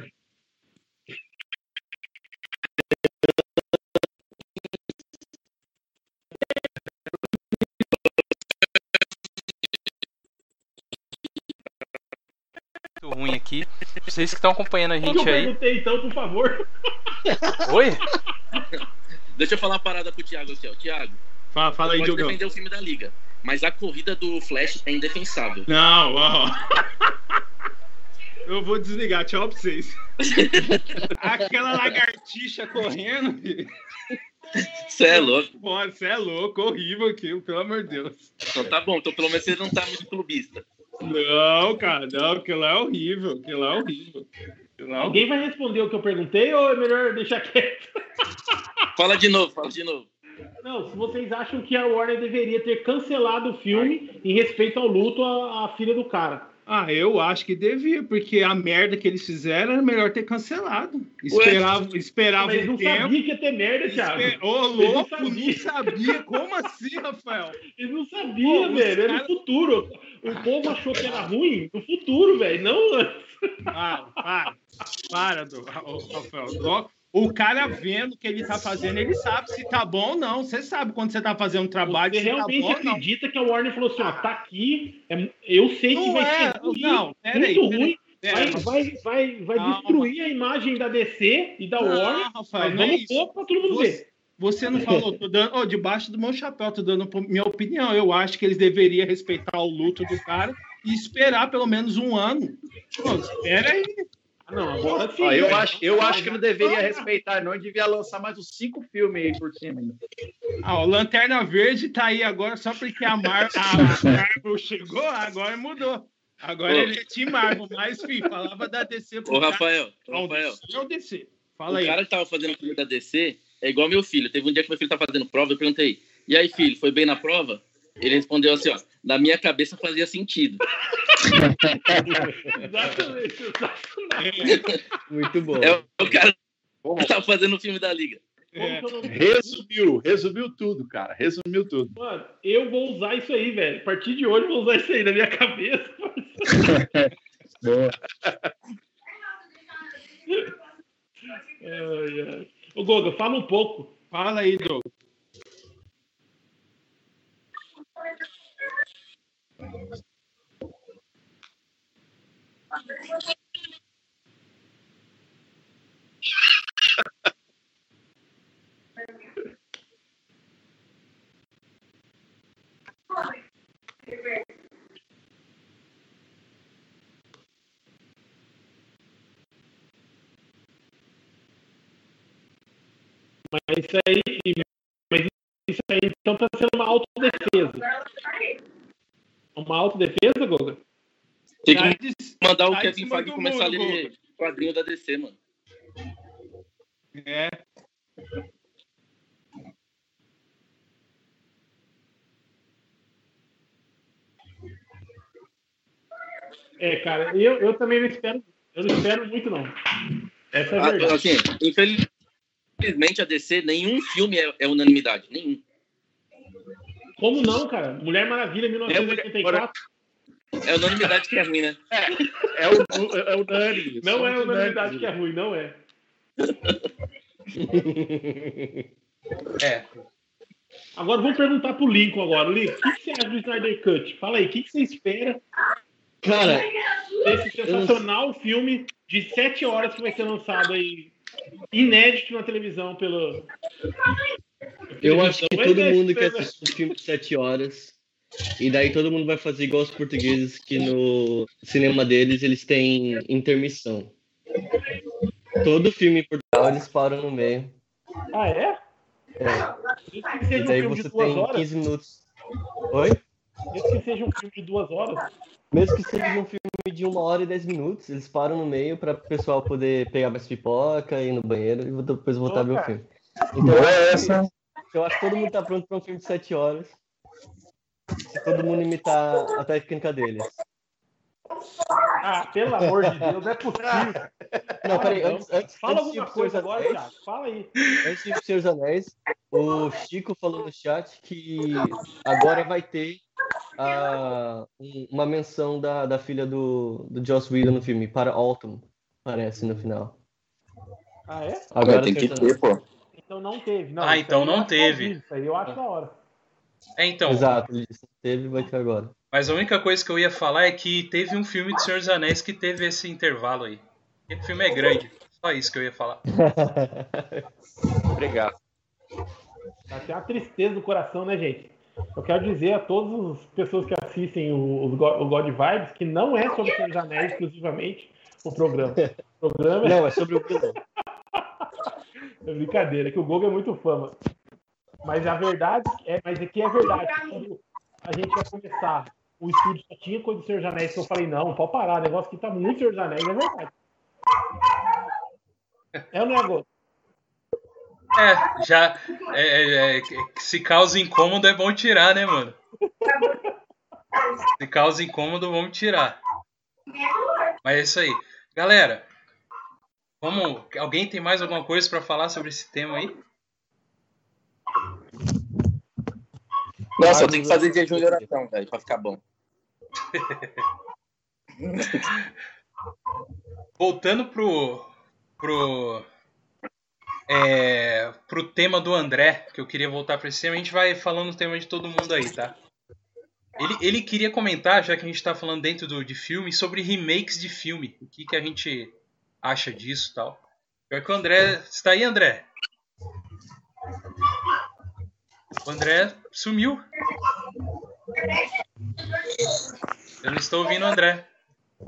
Muito ruim aqui. Vocês que estão acompanhando a
eu
gente aí.
perguntei então, por favor?
Oi?
Deixa eu falar uma parada pro Thiago aqui, ó. Thiago,
Fala, fala aí, Diogão.
defender o filme da Liga, mas a corrida do Flash é indefensável.
Não, ó. Eu vou desligar, tchau pra vocês. Aquela lagartixa correndo, filho.
Você é louco.
Você é louco, horrível aquilo, pelo amor de Deus.
Então tá bom, então pelo menos você não tá muito clubista.
Não, cara, não, aquilo lá é horrível, aquilo lá é horrível. Lá é.
Alguém vai responder o que eu perguntei ou é melhor deixar quieto?
Fala de novo, fala de novo.
Não, se vocês acham que a Warner deveria ter cancelado o filme em respeito ao luto à, à filha do cara.
Ah, eu acho que devia, porque a merda que eles fizeram era melhor ter cancelado. Esperava, esperava
Mas
um
não
tempo.
sabia que ia ter merda, Thiago.
Ô,
não
louco,
sabiam.
não sabia. Como assim, Rafael?
Eles não sabiam, velho. Era no
cara-
futuro. O povo achou que era ruim no futuro, velho. Não antes.
Para, para, para, do, ô, Rafael. Ó, O cara vendo o que ele tá fazendo, ele sabe se tá bom ou não. Você sabe quando você tá fazendo um trabalho,
Você
tá
realmente
bom ou não.
acredita que a Warner falou assim, ó, tá aqui, é- eu sei que
Não
vai
é,
ser ruim,
não, peraí,
muito
peraí,
ruim,
peraí.
vai, vai, vai, vai
Calma.
destruir a imagem da DC e da Warner,
Não, Rafael,
mas
é
vamos pôr pra todo mundo
Você-
ver.
Você não falou, tô dando, ô, debaixo do meu chapéu, tô dando minha opinião. Eu acho que eles deveriam respeitar o luto do cara e esperar pelo menos um ano. Pô, espera aí.
Não, agora sim.
Eu,
velho.
acho, eu acho que não deveria respeitar, não devia lançar mais uns cinco filmes aí por cima.
Ah, o Lanterna Verde tá aí agora só porque a, Mar a Marvel chegou, agora mudou. Agora
Ô.
ele é Team Marvel, mas, filho, falava da DC pro
Ô,
cara.
Rafael,
Não,
Rafael,
DC é o DC. Fala
o
aí.
cara que tava fazendo filme da DC é igual meu filho. Teve um dia que meu filho tá fazendo prova, eu perguntei, e aí, filho, foi bem na prova? Ele respondeu assim, ó, na minha cabeça fazia sentido. (laughs)
Exatamente, exatamente.
Muito bom.
É o cara que tava fazendo o filme da Liga.
É.
Resumiu, resumiu tudo, cara. Resumiu tudo.
Mano, eu vou usar isso aí, velho. A partir de hoje eu vou usar isso aí na minha cabeça. (laughs) (laughs)
Boa.
Ai, ai. Ô, Goga, fala um pouco.
Fala aí, Doug.
Mas isso aí, mas isso aí então tá sendo uma autodefesa. Uma autodefesa, Goga?
Tem que
de-
mandar o
de
Kevin Feige começar a
muro,
ler quadrinho da DC, mano.
É.
É, cara, eu, eu também não espero. Eu não espero muito, não. Essa é a verdade.
assim, infelizmente a DC, nenhum filme é, é unanimidade. Nenhum.
Como não, cara? Mulher Maravilha, 1984.
É unanimidade que é ruim, né?
É o, é o Nani.
Não é unanimidade que é ruim, não é.
É.
Agora vamos perguntar pro Lincoln agora. Lincoln, o que, que você acha do Snyder Cut? Fala aí, o que, que você espera
Cara,
desse sensacional filme de sete horas que vai ser lançado aí, inédito na televisão pelo.
Eu acho que
Televisão
todo mundo quer assistir um filme de 7 horas. E daí todo mundo vai fazer igual os portugueses, que no cinema deles eles têm intermissão. Todo filme em Portugal eles param no meio.
Ah, é?
É. E
um
daí você tem
horas.
15 minutos. Oi?
Mesmo que seja um filme de duas horas.
Mesmo que seja um filme de uma hora e dez minutos, eles param no meio para o pessoal poder pegar mais pipoca, ir no banheiro e depois voltar a ver o
Opa.
filme. Então, acho,
essa.
Eu acho que todo mundo tá pronto para um filme de sete horas. Se todo mundo imitar a técnica deles.
Ah, pelo amor de Deus, é possível.
Não, peraí,
não.
antes, antes,
Fala
antes
alguma coisa agora,
Anéis,
Thiago. Fala aí.
Antes de ir pro Senhor dos Anéis, o Chico falou no chat que agora vai ter ah, um- uma menção da, da filha do, do Joss Whedon no filme, para Autumn, parece, no final.
Ah, é?
Agora
tem que
dos
ter, pô.
Então não teve. Não,
Ah,
isso
então não teve.
Isso aí eu acho da hora.
É, então.
Exato, ele disse, teve vai ter agora.
Mas a única coisa que eu ia falar é que teve um filme de Senhor dos Anéis que teve esse intervalo aí. Aquele filme é grande. Só isso que eu ia falar. (laughs)
Obrigado.
Dá até uma tristeza no coração, né, gente? Eu quero dizer a todas as pessoas que assistem o, o Go- o God Vibes que não é sobre Senhor dos Anéis exclusivamente o programa. O programa é,
Não, é sobre o vilão. (laughs)
é brincadeira, que o Gogo é muito fama. Mas a verdade é, mas aqui é verdade. Quando a gente vai começar, o estúdio só tinha coisa do Senhor Anéis que eu falei, não, pode parar, o negócio que tá muito Senhor Anéis, é verdade. É o negócio.
É, já. é, é, é, se causa incômodo é bom tirar, né, mano? Se causa incômodo, vamos tirar. Mas é isso aí. Galera, vamos. Alguém tem mais alguma coisa para falar sobre esse tema aí?
Nossa, eu tenho que fazer jejum de oração, velho, pra ficar bom. (laughs)
Voltando pro. pro. É, pro tema do André, que eu queria voltar para esse tema, a gente vai falando o tema de todo mundo aí, tá? Ele, ele queria comentar, já que a gente tá falando dentro do, de filme, sobre remakes de filme. O que, que a gente acha disso tal. Pior que o André. Está aí, André? O André sumiu. Eu não estou ouvindo o André.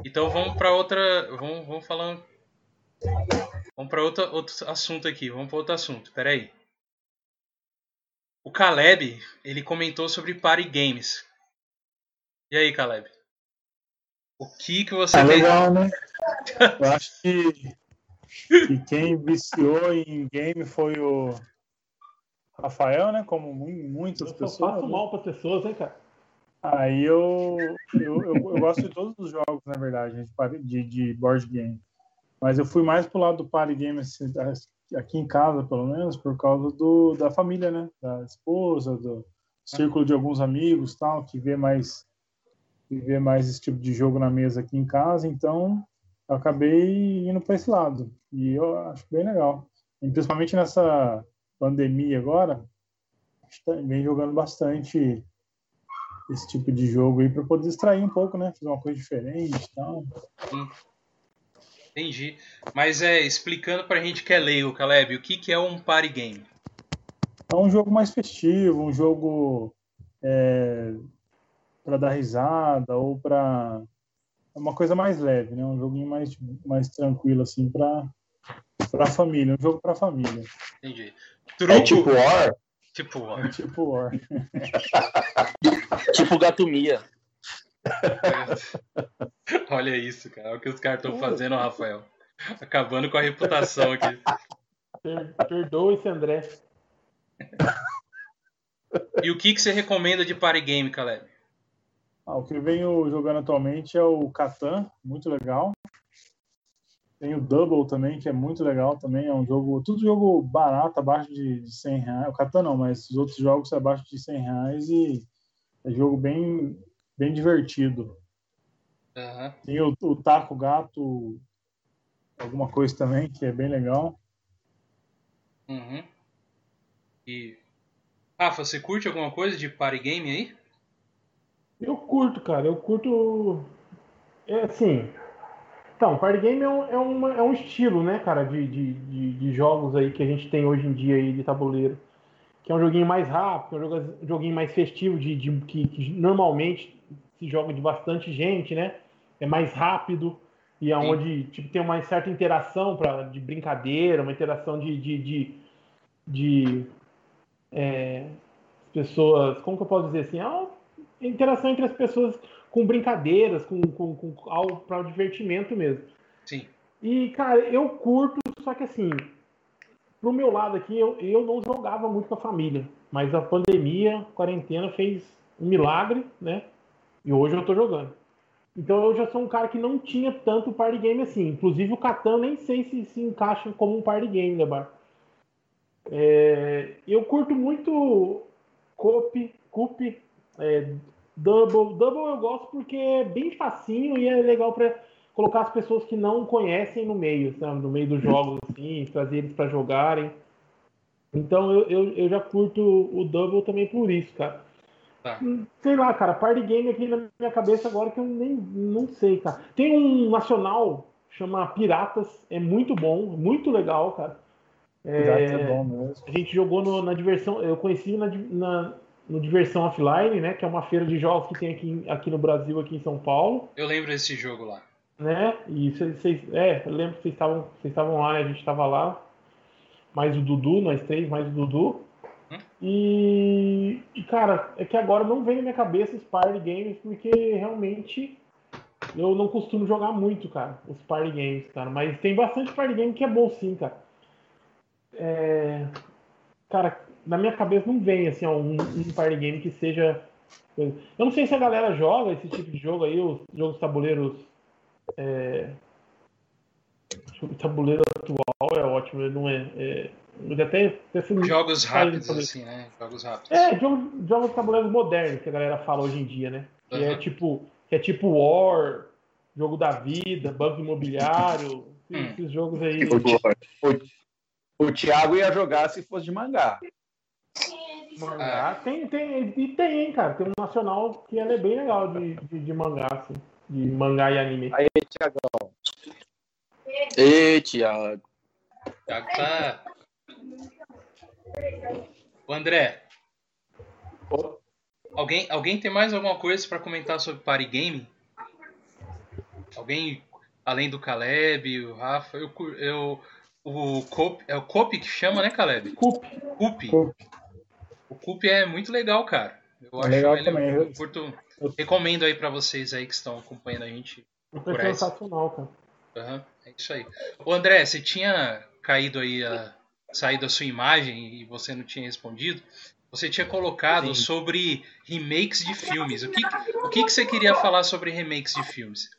Então vamos para outra. Vamos, vamos falando. Vamos para outro, outro assunto aqui. Vamos para outro assunto. Pera aí. O Caleb, ele comentou sobre party games. E aí, Caleb? O que que você
É legal, né? Eu acho que, que quem viciou em game foi o Rafael, né? Como mu- muitas
Eu
pessoas.
faço
né?
mal para pessoas, hein, cara?
Aí eu, eu, eu, eu gosto de todos os jogos, na verdade, de, party- de, board game. Mas eu fui mais pro lado do party game, assim, aqui em casa, pelo menos, por causa do, da família, né? Da esposa, do círculo de alguns amigos tal, que vê mais, que vê mais esse tipo de jogo na mesa aqui em casa. Então, eu acabei indo para esse lado. E eu acho bem legal. E principalmente nessa pandemia agora, a gente tá- vem jogando bastante esse tipo de jogo aí para poder distrair um pouco, né? Fazer uma coisa diferente e tal.
Entendi. Mas é, explicando pra gente que é leigo, Caleb, o que, que é um party game?
É um jogo mais festivo, um jogo para dar risada ou para uma coisa mais leve, né? Um joguinho mais mais tranquilo assim para para família, um jogo para família.
Entendi.
É
Truco.
tipo War?
Tipo, ó,
É tipo War.
Tipo (laughs) Gatomia.
olha isso, cara. Olha o que os caras estão fazendo, Rafael. Acabando com a reputação aqui.
Per perdoa esse André.
E o que, que você recomenda de party game, Caleb?
Ah, o que eu venho jogando atualmente é o Catan, muito legal. Tem o Double também, que é muito legal também. É um jogo, tudo jogo barato, abaixo de, de 100 reais. O Catan não, mas os outros jogos é abaixo de 100 reais e é jogo bem, bem divertido.
Aham.
Tem o, o Taco Gato, alguma coisa também, que é bem legal.
Uhum. E. Rafa, você curte alguma coisa de party game aí?
Eu curto, cara. Eu curto. É assim. Então, party game é um, é uma- é um estilo, né, cara, de, de, de, de jogos aí que a gente tem hoje em dia aí de tabuleiro. Que é um joguinho mais rápido, é um joguinho mais festivo, de, de- que, que normalmente se joga de bastante gente, né? É mais rápido e é
Sim.
onde tipo, tem uma certa interação pra, de brincadeira, uma interação de, de, de, de, é, pessoas. Como que eu posso dizer assim? É interação entre as pessoas com brincadeiras, com, com, com algo para o divertimento mesmo.
Sim.
E, cara, eu curto, só que assim, pro meu lado aqui, eu, eu não jogava muito com a família. Mas a pandemia, a quarentena, fez um milagre, né? E hoje eu tô jogando. Então eu já sou um cara que não tinha tanto party game assim. Inclusive o Catan nem sei se se encaixa como um party game, né, Bar? É, eu curto muito Coop, Coop, é, Double. Double eu gosto porque é bem facinho e é legal para colocar as pessoas que não conhecem no meio, sabe? No meio dos jogos, assim, trazer eles para jogarem. Então eu, eu, eu já curto o Double também por isso, cara.
Tá.
Hum, Sei lá, cara, party game aqui na minha cabeça agora que eu nem não sei, cara. Tem um nacional chama Piratas, é muito bom, muito legal, cara.
Piratas é bom mesmo.
A gente jogou no- na diversão, eu conheci na, na- no Diversão Offline, né? Que é uma feira de jogos que tem aqui, aqui no Brasil, aqui em São Paulo,
Eu lembro desse jogo lá.
né? E vocês, é, eu lembro que vocês estavam, vocês estavam lá, né? A gente estava lá, mais o Dudu, nós três, mais o Dudu.
Hum?
E, e, cara, é que agora não vem na minha cabeça os party games, porque realmente eu não costumo jogar muito, cara, os party games, cara. Mas tem bastante party game que é bom sim, cara. É, cara, na minha cabeça não vem assim um, um party game que seja. Eu não sei se a galera joga esse tipo de jogo aí, os jogos tabuleiros É... O tabuleiro atual é ótimo, ele não é. é... Ele até, até se-
Jogos rápidos, assim, né? Jogos rápidos.
É, jogos, jogos de tabuleiros modernos que a galera fala hoje em dia, né? Que é tipo, que é tipo War, jogo da vida, banco imobiliário,
Hum.
esses jogos aí.
O, o Thiago ia jogar se fosse de mangá.
Mangá. Tem, tem, e tem, hein, cara. Tem um nacional que é bem legal de, de, de mangá, assim. De mangá e anime.
Aí, Thiagão.
Ei, Thiago.
Thiago tá. O André, alguém, alguém tem mais alguma coisa pra comentar sobre Party Game? Alguém, além do Caleb, o Rafa, eu, eu o Cop, é o Cop que chama, né, Caleb?
Cup.
Cup.
Cup
é muito legal, cara. Eu
É
acho
legal
ele,
também.
eu curto, recomendo aí pra vocês aí que estão acompanhando a gente. Por essa.
sensacional, cara.
Aham, é isso aí. Ô André, você tinha caído aí, a, saído a sua imagem e você não tinha respondido. Você tinha colocado
Sim.
sobre remakes de filmes. O que, o que, que você queria falar sobre remakes de filmes?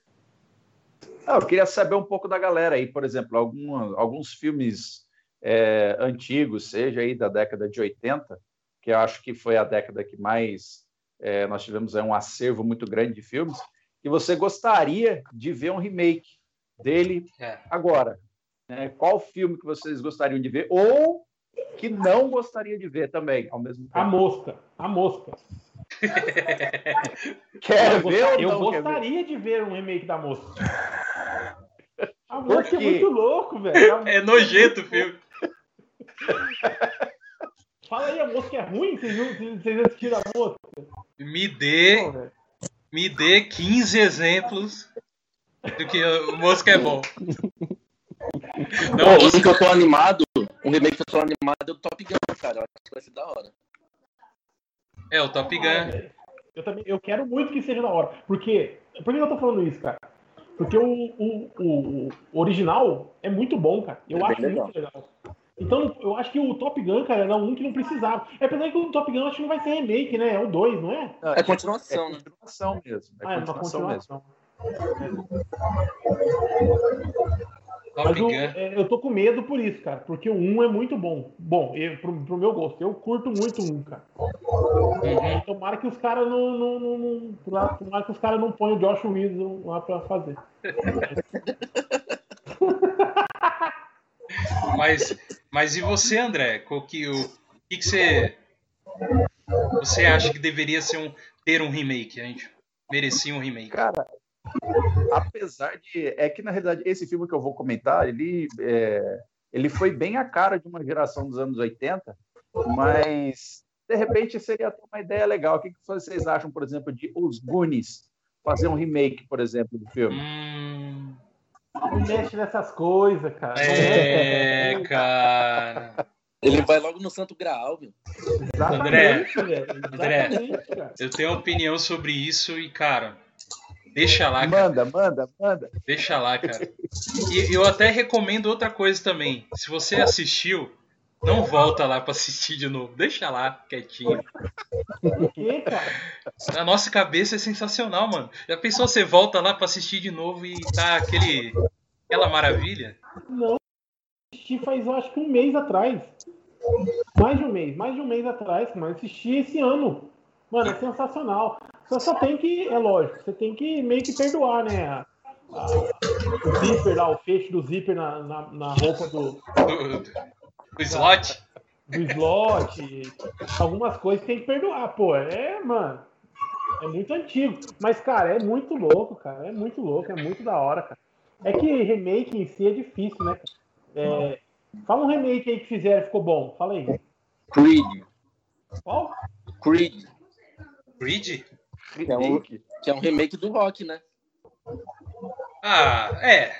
Ah, eu queria saber um pouco da galera aí, por exemplo, alguma- alguns filmes é, antigos, seja aí da década de 80, que eu acho que foi a década que mais é, nós tivemos aí um acervo muito grande de filmes, que você gostaria de ver um remake dele
É.
agora. né? Qual filme que vocês gostariam de ver ou que não gostaria de ver também, ao mesmo
A
tempo?
mosca. A mosca. (laughs)
Quer
eu
ver ou
eu
não ver?
gostaria de ver um remake da mosca. A
Por
mosca é muito louco, velho.
É nojento o filme. (laughs)
Fala aí, a mosca é ruim? Vocês, viram- vocês assistiram a mosca?
Me dê,
velho.
me dê 15 exemplos do que o Mosca é bom. Não,
Pô, um que eu tô animado, um remake que eu tô animado é o Top Gun, cara. Eu acho que vai ser da hora.
é o Top
Ah,
Gun.
velho. Eu também, eu quero muito que seja da hora. Porque, por que eu tô falando isso, cara? Porque o, o, o, o original é muito bom, cara. Eu
É bem
acho
legal.
muito legal. Então, eu acho que o Top Gun, cara, era um que não precisava. É apesar que o Top Gun eu acho que não vai ser remake, né? É o 2, não é?
Não,
É continuação,
é
né?
continuação mesmo. É
ah, é uma
continuação mesmo.
continuação.
Top
Mas o-
Gun.
é, eu tô com medo por isso, cara. Porque o 1 é muito bom. Bom, eu, pro, pro meu gosto. Eu curto muito o 1, cara.
Uhum.
Tomara que os caras não, não, não, não- Tomara que os caras não ponham o Josh Whedon lá pra fazer. (laughs)
Mas, mas e você, André? Qual que, o, o que, que você, você acha que deveria ser um, ter um remake? A gente merecia um remake.
Cara, apesar de. É que, na realidade, esse filme que eu vou comentar, ele, é, ele foi bem a cara de uma geração dos anos 80, mas, de repente, seria até uma ideia legal. O que, que vocês acham, por exemplo, de Os Goonies? Fazer um remake, por exemplo, do filme?
Hum,
Não mexe nessas coisas, cara.
É,
mexe.
cara.
Ele vai logo no Santo Graal,
velho.
André.
Cara.
Eu tenho opinião sobre isso e, cara, deixa lá, cara.
Manda, manda, manda.
Deixa lá, cara. E eu até recomendo outra coisa também. Se você assistiu, não volta lá pra assistir de novo. Deixa lá, quietinho.
Por quê, cara?
Na nossa cabeça é sensacional, mano. Já pensou você volta lá pra assistir de novo e tá aquele aquela maravilha?
Não. Assisti faz, eu acho que um mês atrás. Mais de um mês, mais de um mês atrás, mas assisti esse ano. Mano, é sensacional. Você só tem que, é lógico, você tem que meio que perdoar, né? a- a- o zíper lá, o fecho do zíper na, na, na roupa do,
Do, slot?
do slot. Algumas coisas tem que perdoar, pô. É, mano. É muito antigo. Mas, cara, é muito louco, cara. É muito louco, é muito da hora, cara. É que remake em si é difícil, né? cara? É, fala um remake aí que fizeram ficou bom. Fala aí.
Creed.
Qual?
Creed,
Creed?
que é um, que é um remake do rock, né?
Ah, é.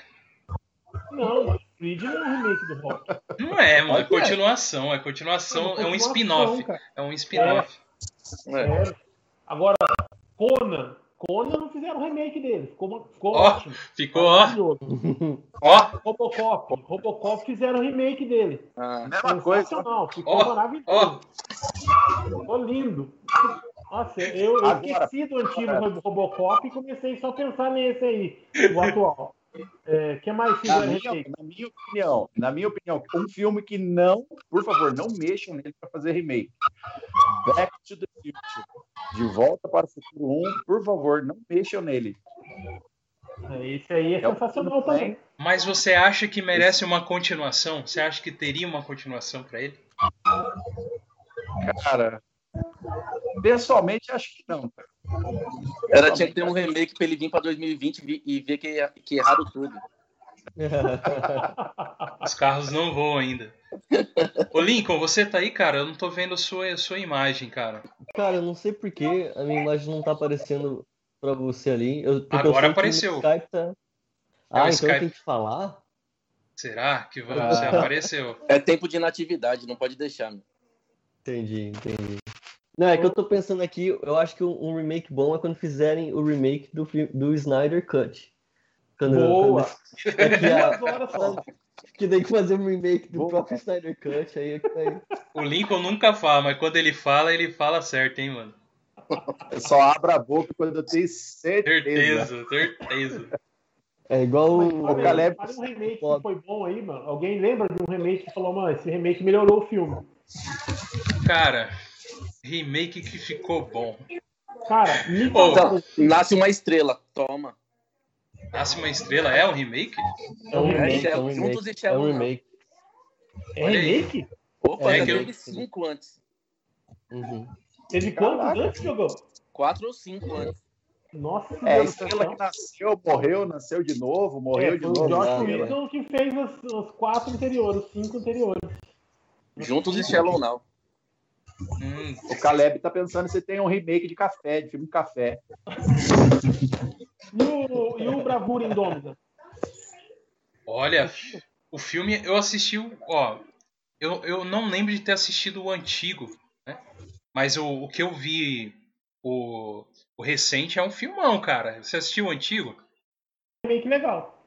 Não, mano. Creed não é um remake do rock.
Não é, mano. É
ser.
continuação. É continuação. É um
Continuação,
spin-off. É um spin-off.
É.
É. Agora, Conan. Conan não fizeram um remake dele. Ficou, ficou
Ó.
ótimo.
Ficou, ó.
Maravilhoso.
Ó,
Robocop. Robocop fizeram um remake dele.
Ah,
Mesma coisa.
Sensacional, ficou
Ó,
maravilhoso.
ó.
Ficou lindo. Nossa, eu, eu esqueci do antigo Robocop e comecei só a pensar nesse aí, o atual. É, que mais
Na minha, na minha opinião, na minha opinião, um filme que não, por favor, não mexam nele para fazer remake. Back to the Future. De volta para o futuro 1, por favor, não mexam nele.
Esse aí é,
É
sensacional
filme
também.
Mas você acha que merece uma continuação? Você acha que teria uma continuação pra ele?
Cara, pessoalmente acho que não.
Era, tinha que ter um remake pra ele vir pra 2020 e e ver que, que erraram tudo. (laughs)
Os carros não voam ainda. Ô Lincoln, você tá aí, cara? Eu não tô vendo a sua, a sua imagem, cara.
Cara, eu não sei por que a minha imagem não tá aparecendo pra você ali. Eu, eu
Agora
no
apareceu.
Skype tá...
É
Ah, então
Skype.
eu tenho que falar?
Será que (laughs) você apareceu?
É tempo de inatividade, não pode deixar. Meu.
Entendi, entendi. Não, é que eu tô pensando aqui, eu acho que um remake bom é quando fizerem o remake do, do Snyder Cut. Quando,
Boa! (laughs)
quando- é que, a- que daí que fazer um remake do
Boa.
próprio Snyder Cut, aí é que vai.
O Lincoln nunca fala, mas quando ele fala, ele fala certo, hein, mano?
Eu só abro a boca quando eu tenho certeza.
Certeza, certeza.
É igual
Mas,
o.
Caleb-
fala um remake que foi bom aí, mano. Alguém lembra de um remake que falou, mano, esse remake melhorou o filme.
Cara, remake que ficou bom.
Cara, me
Então, nasce uma estrela, toma.
Nasce uma estrela, é um remake?
É um remake, é
É,
um
juntos
remake.
e
É um remake.
é remake?
Opa,
É
já
que eu-
teve cinco antes.
Uhum.
Teve quantos
Caraca.
antes, jogou?
Quatro ou cinco antes.
Nossa,
É, a estrela que nasceu, morreu, nasceu de novo, morreu
É,
de
foi o
novo.
Josh
né?
Whedon que fez os, os quatro anteriores, os cinco anteriores.
Juntos e Shallow Now.
Hum,
O Caleb tá pensando se tem um remake de café, de filme de café.
E o, e o Bravura Indômita?
olha, o filme eu assisti, o- ó, eu, eu não lembro de ter assistido o antigo, né? Mas o, o que eu vi, o, o recente é um filmão, cara. Você assistiu o antigo?
Remake legal,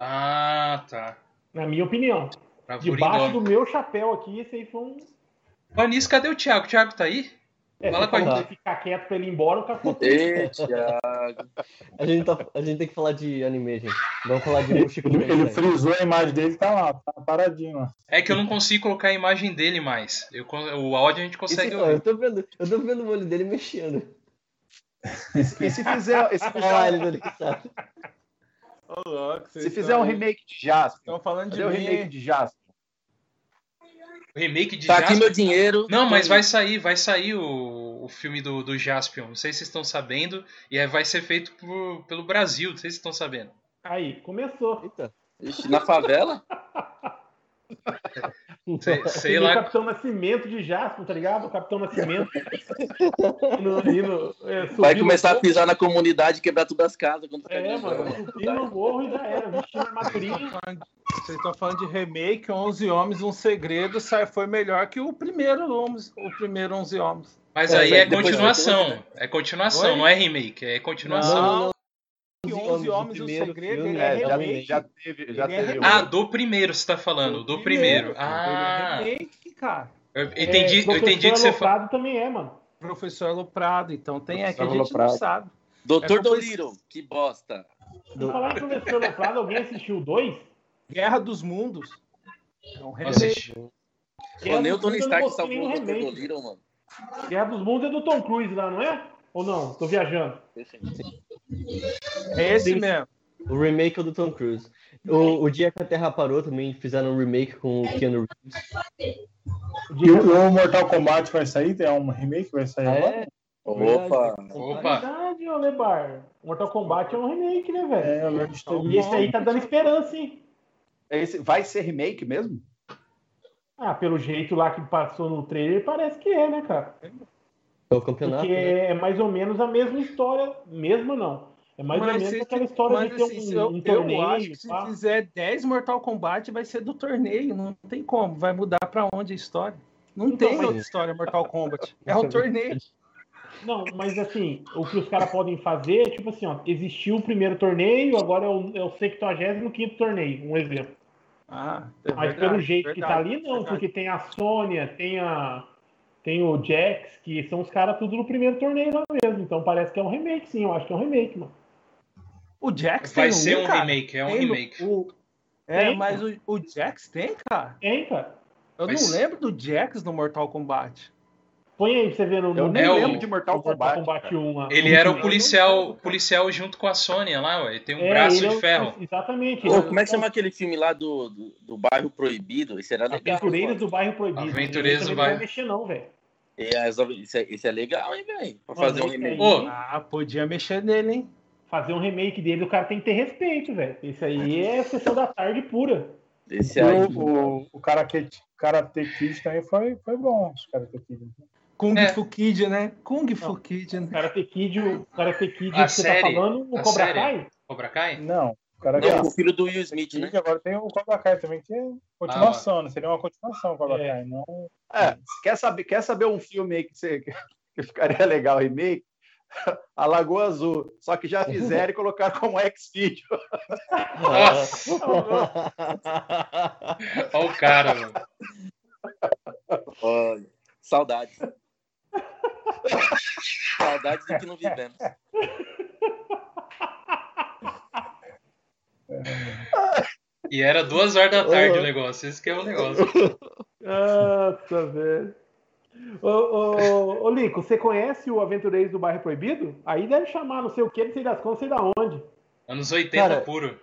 Ah, tá.
na minha opinião.
Pra
Debaixo
Buringão.
do meu chapéu aqui, esse aí foi um.
Vanessa, cadê o Thiago? O Thiago tá aí?
É,
Fala com a
gente.
ficar quieto pra ele ir embora, o cara ficou
Thiago. (laughs)
A gente, tá, a gente tem que falar de anime, gente. Vamos falar de Mushiku
Ele, ele frisou a imagem dele, tá lá, tá paradinho lá.
É que eu não consigo colocar a imagem dele mais. Eu, o áudio a gente consegue
eu, tô vendo, eu tô vendo o olho dele mexendo.
E se fizer, e se
Ah, (laughs)
fizer,
ele dele sabe.
Ô, louco,
se fizer
estão
um remake de Jasper,
Estão falando de
o remake de Jasper?
O remake de
Tá aqui
Jaspion.
meu dinheiro.
Não, mas vai sair, vai sair o, o filme do, do Jaspion. Não sei se vocês estão sabendo. E aí vai ser feito por- pelo Brasil. Não sei se vocês estão sabendo.
Aí, começou.
Eita.
Ixi, na favela? (laughs)
Sei, (laughs) sei
Tem o
lá.
Capitão Nascimento de Jasper, tá ligado? O Capitão Nascimento. (laughs) no, indo, é,
Vai começar a pisar na comunidade e quebrar todas as casas. Quando ficar
É, mano, subindo no morro e já era, vestindo armadurinha.
Vocês estão falando de remake, 11 Homens, Um Segredo, sai- foi melhor que o primeiro, Homens- o primeiro 11 Homens.
Mas
É,
aí é continuação. É continuação,
Oi?
não é remake. É continuação.
Não, 11
11
Homens, o
Homens,
primeiro
Segredo,
filme,
ele
É,
é
já,
remake.
já teve, já
Ele é
teve.
Ah, do primeiro você tá falando. Do primeiro. Ah,
Ele é remake, cara.
eu entendi,
É,
eu entendi que você falou.
Também é, mano.
Professor Aloprado, então tem aqui, a
Professor
gente não
Aloprado.
sabe.
Doutor
É
Dolittle, que bosta.
Por falar professor Aloprado, alguém assistiu o dois?
Guerra dos Mundos. É um
Não
remake.
assisti.
Pô, nem o Tony
não
Stark salvou o
no
Doutor. Dolittle, mano.
Guerra dos Mundos é do Tom Cruise lá, não é? Ou não? Tô viajando.
É esse mesmo.
O remake é do Tom Cruise. O, o Dia que a Terra Parou também fizeram um remake com o Keanu Reeves.
O
E o, o Mortal Kombat vai sair? Tem um remake? Vai sair agora?
É,
Opa.
Opa.
verdade, ô Lebar. Mortal Kombat é um remake, né, velho?
É, ter
E esse aí tá dando esperança, hein?
Esse, vai ser remake mesmo?
Ah, pelo jeito lá que passou no trailer, parece que é, né, cara?
É o campeonato.
Porque
né?
é mais ou menos a mesma história, mesma não. É mais ou
Mas
menos
se-
aquela história
Mas
de ter
assim, se
um,
eu,
um
eu
torneio.
acho que se
pá.
fizer 10 Mortal Kombat, vai ser do torneio. Não tem como. Vai mudar pra onde a história? Não
Então,
tem
mas-
outra história Mortal Kombat. (laughs) É um torneio.
Não, mas assim, o que os caras podem fazer é tipo assim, ó, existiu o primeiro torneio, agora é o, é o 75 torneio, um exemplo.
Ah, é
Mas
verdade,
pelo jeito que tá
verdade,
ali, não,
verdade.
porque tem a Sônia, tem a. tem o Jax, que são os caras tudo no primeiro torneio lá mesmo. Então parece que é um remake, sim. Eu acho que é um remake, mano.
O Jax
Vai
tem
ser um
cara.
remake, é um
Tem
remake.
o- É,
Tem,
mas o, o Jax tem, cara.
Tem, cara.
Eu
Mas-
não lembro do Jax no Mortal Kombat.
Põe aí pra você ver no,
Eu nem
É o-
lembro de Mortal Kombat. cara.
1 lá.
Ele era o policial, policial junto com a Sônia lá, ué. Tem um
É,
braço
ele é
de
o-
ferro.
Exatamente.
Ô,
ele é
como é que
o-
chama aquele filme lá do, do, do bairro proibido? Esse era legal.
Aventureiros do Bairro Proibido.
Aventureiros do Bairro.
Não vai mexer, não, velho.
É, esse, é, é legal, hein, velho? Pra fazer um
esse
remake.
Ah, podia mexer nele, hein?
Fazer um remake dele, o cara tem que ter respeito, velho. Isso aí é sessão da tarde pura.
Esse aí.
o, o, o Karate, Karate Kid também foi, foi bom. Os Karate Kid.
Kung
É.
Fu Kid, né? Kung Fu Kid,
O
né?
Karate Kid, o Karate Kid
A
que você
série,
tá falando, o Cobra
série.
Kai?
Cobra Kai?
Não, o Karate
Não, o filho do Will Smith, né?
Agora tem o Cobra Kai também, que é continuação, né? Seria uma continuação o Cobra
É.
Kai, não...
É, quer saber, quer saber um filme aí que, você, (laughs) que ficaria legal remake? (laughs) A Lagoa Azul. Só que já fizeram e colocaram como X-Video. (laughs)
Olha o cara, mano.
Olha, saudades. saudades do que não vivemos.
E era duas horas da tarde o negócio. Esse que é o negócio. (laughs)
Nossa, velho. Ô, ô, ô, Lico, você conhece o Aventureiros do Bairro Proibido? Aí deve chamar não sei o que, não sei das contas, não sei da onde.
Anos 80
Cara,
puro.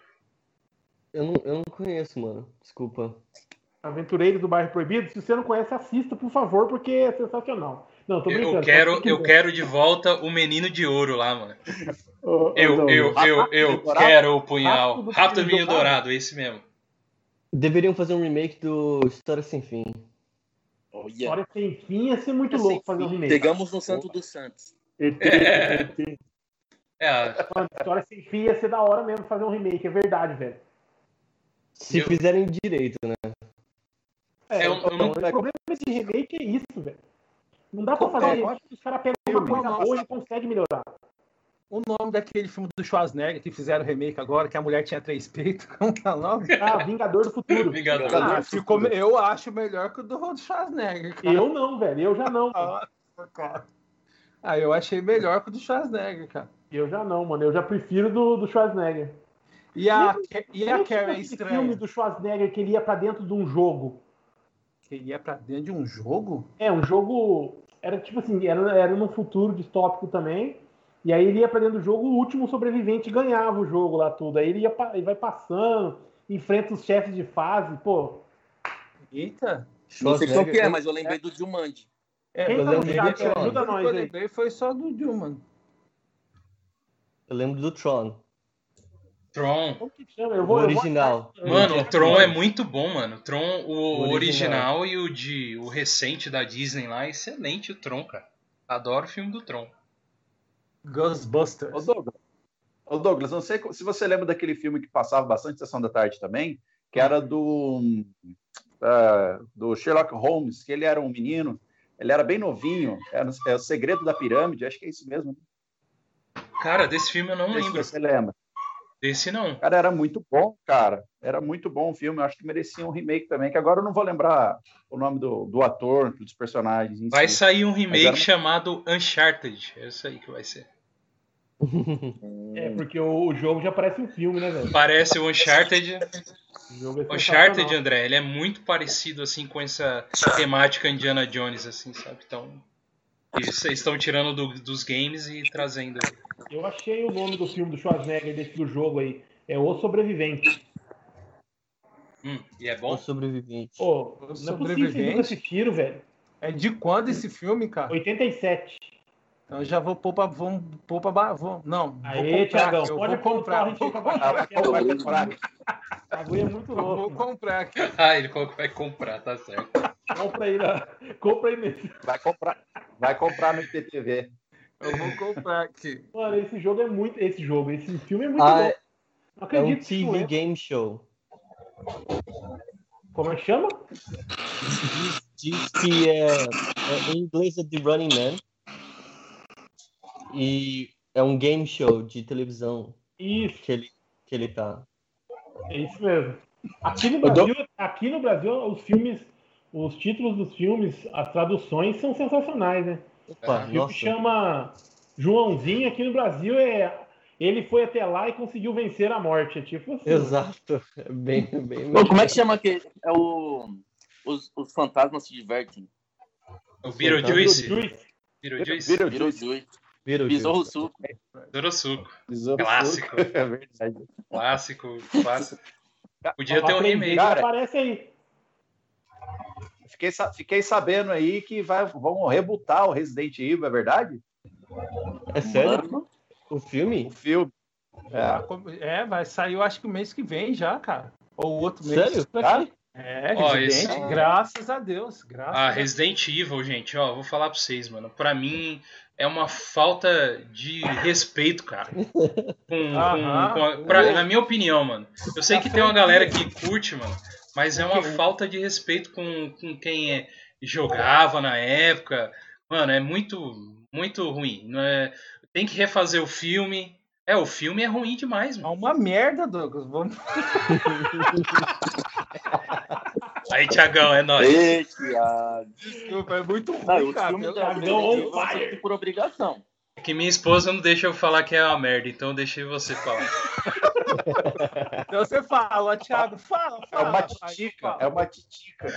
Eu não, eu não conheço, mano. Desculpa.
Aventureiros do Bairro Proibido? Se você não conhece, assista, por favor, porque é sensacional. Não, tô brincando.
Eu quero, eu quero de volta o menino de ouro lá, mano.
Ô, ô,
Eu,
Douglas.
eu, eu, eu quero o punhal.
Rápido do Menino
Dourado, esse mesmo.
Deveriam fazer um remake do História Sem Fim.
Olha,
História sem fim ia ser muito
Sem
louco fazer um remake.
Pegamos no Santo dos Santos.
ET,
É.
ET.
É,
Mano, História sem fim ia ser da hora mesmo fazer um remake, é verdade, velho.
Se
Eu-
fizerem direito, né?
É,
Eu- eu não-
o problema desse remake é isso, velho. Não dá pra fazer
qual-
remake, os caras pegam uma coisa boa e conseguem melhorar.
O nome daquele filme do Schwarzenegger que fizeram remake agora, que a mulher tinha três peitos. (laughs) Como que é o nome?
Ah, Vingador do Futuro. (laughs)
Vingador.
Ah, ficou, eu acho melhor que o do Schwarzenegger. cara.
Eu não, velho. Eu já não.
Nossa, (laughs) cara. Ah, eu achei melhor que o do Schwarzenegger, cara.
Eu já não, mano. Eu já prefiro do, do Schwarzenegger.
E a,
Lembra-
e a Carrie é estranha.
filme do Schwarzenegger que ele ia pra dentro de um jogo.
Que ia pra dentro de um jogo?
É, um jogo. Era tipo assim, era, era no futuro distópico também. E aí ele ia pra dentro do jogo, o último sobrevivente ganhava o jogo lá tudo. Aí ele, ia, ele vai passando, enfrenta os chefes de fase, pô.
Eita.
Não sei qual que é, mas eu lembrei do Jumanji.
É,
Quem
eu
tá no chat,
de Tron.
ajuda
o que
nós
eu
aí.
lembrei foi só do Dilman.
Eu lembro do Tron.
Tron.
Como que chama? Eu
O
vou, eu vou-
original.
Mano, o Tron é muito bom, mano. O Tron, o,
O
original.
original.
e o de o recente da Disney lá, excelente o Tron, cara. Adoro o filme do Tron.
Ghostbusters.
Ô, Douglas, Ô, Douglas, não sei se você lembra daquele filme que passava bastante sessão da tarde também, que era do, ah, do Sherlock Holmes, que ele era um menino, ele era bem novinho, era, é o Segredo da Pirâmide, acho que é isso mesmo.
Cara, desse filme eu não
Não sei se
lembro.
você lembra.
Desse não.
Cara, era muito bom, cara. Era muito bom o filme. Eu acho que merecia um remake também, que agora eu não vou lembrar o nome do, do ator, dos personagens.
Vai
si.
sair um remake
era-
chamado Uncharted. É isso aí que vai ser.
É, porque o, jogo já parece um filme, né, velho?
Parece o Uncharted.
O jogo é
Uncharted. André, ele é muito parecido assim com essa temática Indiana Jones, assim, sabe? Então, eles estão tirando do- dos games e trazendo.
Eu achei o nome do filme do Schwarzenegger, desse do jogo aí. É O Sobrevivente.
Hum, e é
O
bom?
sobrevivente.
Pô,
O
não é possível vocês
Sobrevivente?
nunca assistiram, velho.
É de quando esse filme, cara?
87.
Então eu já vou pôr pôr pra. ba- Vou, não. vou
Aê,
comprar,
Thiagão,
eu
pode
vou
pôr
comprar.
torrent
Vou
aí pra
comprar.
Ah, vai comprar.
O bagulho é muito
Eu vou
louco. mano.
comprar aqui.
Ah, ele colocou que vai comprar, tá certo.
Compra aí, lá. compra aí nesse.
Vai comprar, vai comprar no IPTV.
Eu vou comprar aqui.
Mano, esse jogo é muito. Esse jogo, esse filme é muito
Ah,
bom.
é-
Não
É um
acredito que não
TV
é.
game show.
Como é que chama?
Diz que é, é, em inglês é The Running Man. E é um game show de televisão
Isso,
que ele, que ele tá.
é isso mesmo. Aqui no
Eu dou-
Brasil, aqui no Brasil os filmes os títulos dos filmes, as traduções são sensacionais, né?
Opa,
O filme chama Joãozinho aqui no Brasil é ele foi até lá e conseguiu vencer a morte. É tipo assim.
Exato. É bem, bem.
Pô, como é que chama aquele. É o. Os, os fantasmas se divertem.
O Beetlejuice.
Beetlejuice.
Beetlejuice.
O
Besouro suco.
Besouro
Clássico.
suco. (laughs) É verdade.
Clássico. clássico. Podia ter um remake.
Cara,
Aparece aí.
Fiquei, fiquei sabendo aí que vai, vão rebutar o Resident Evil, é verdade?
É sério?
Mano,
O filme?
O filme.
É, vai sair, eu acho que o mês que vem já, cara. Ou outro mês.
Sério?
É,
Ó,
Resident,
esse-
graças a Deus. Graças
Ah,
a Deus.
Resident Evil, gente, ó, vou falar pra vocês, mano. Pra mim é uma falta de respeito, cara. Com, com- com a- pra- na minha opinião, mano. Eu sei que tem uma galera que curte, mano, mas é uma falta de respeito com, com quem é- jogava na época. Mano, é muito, muito ruim. Não é, tem que refazer o filme. É, o filme é ruim demais,
É
mano.
uma merda, Douglas. Vamos... (laughs)
Aí, Tiagão, é nóis.
Ei, Thiago.
Desculpa, é muito ruim, cara. Eu-
Thiagão
Resident
on fire.
por obrigação.
É que minha esposa não deixa eu falar que é uma merda, então deixei você falar. (laughs)
Então você fala, Thiago, fala,
É
fala.
uma
Aí
titica, é uma titica.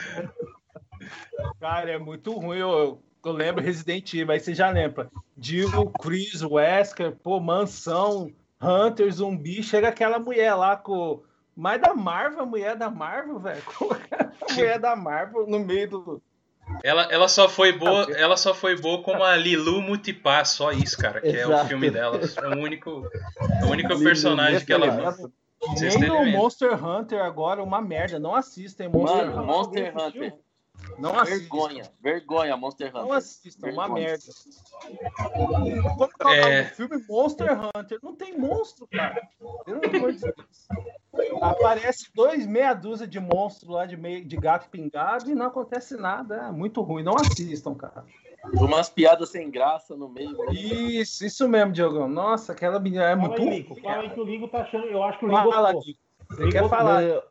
Cara, é muito ruim. Eu, eu, eu lembro Resident Evil, aí você já lembra. Jill, Chris, Wesker, pô, Mansão, Hunter, Zumbi. Chega aquela mulher lá com. Mais da Marvel, a mulher da Marvel, velho. (laughs) A mulher da Marvel no meio do.
Ela, ela só foi boa, ela só foi boa como a Lilu Multipass, só isso, cara, que é o
Exato.
filme dela. É o único, o único personagem que ela
Nem
terem
o
medo.
Monster Hunter agora, uma merda. Não assistem Monster
Mano,
Hunter.
Monster Hunter.
Não assistam.
Vergonha. Vergonha, Monster
Não
Hunter.
assistam, uma
Vergonha.
merda. Como que é o
É.
filme Monster Hunter? Não tem monstro, cara. Pelo amor de Deus. Aparece dois, meia dúzia de monstros lá de, meio, de gato pingado e não acontece nada. É muito ruim. Não assistam, cara.
Umas piadas sem graça no meio.
Isso, isso mesmo, Diogão. Nossa, aquela menina é
Fala
muito
aí,
ruim.
Lico. Fala aí que o Ligo tá achando. Eu acho que o Ligo
Fala. Dico. Você quer falar?
Não,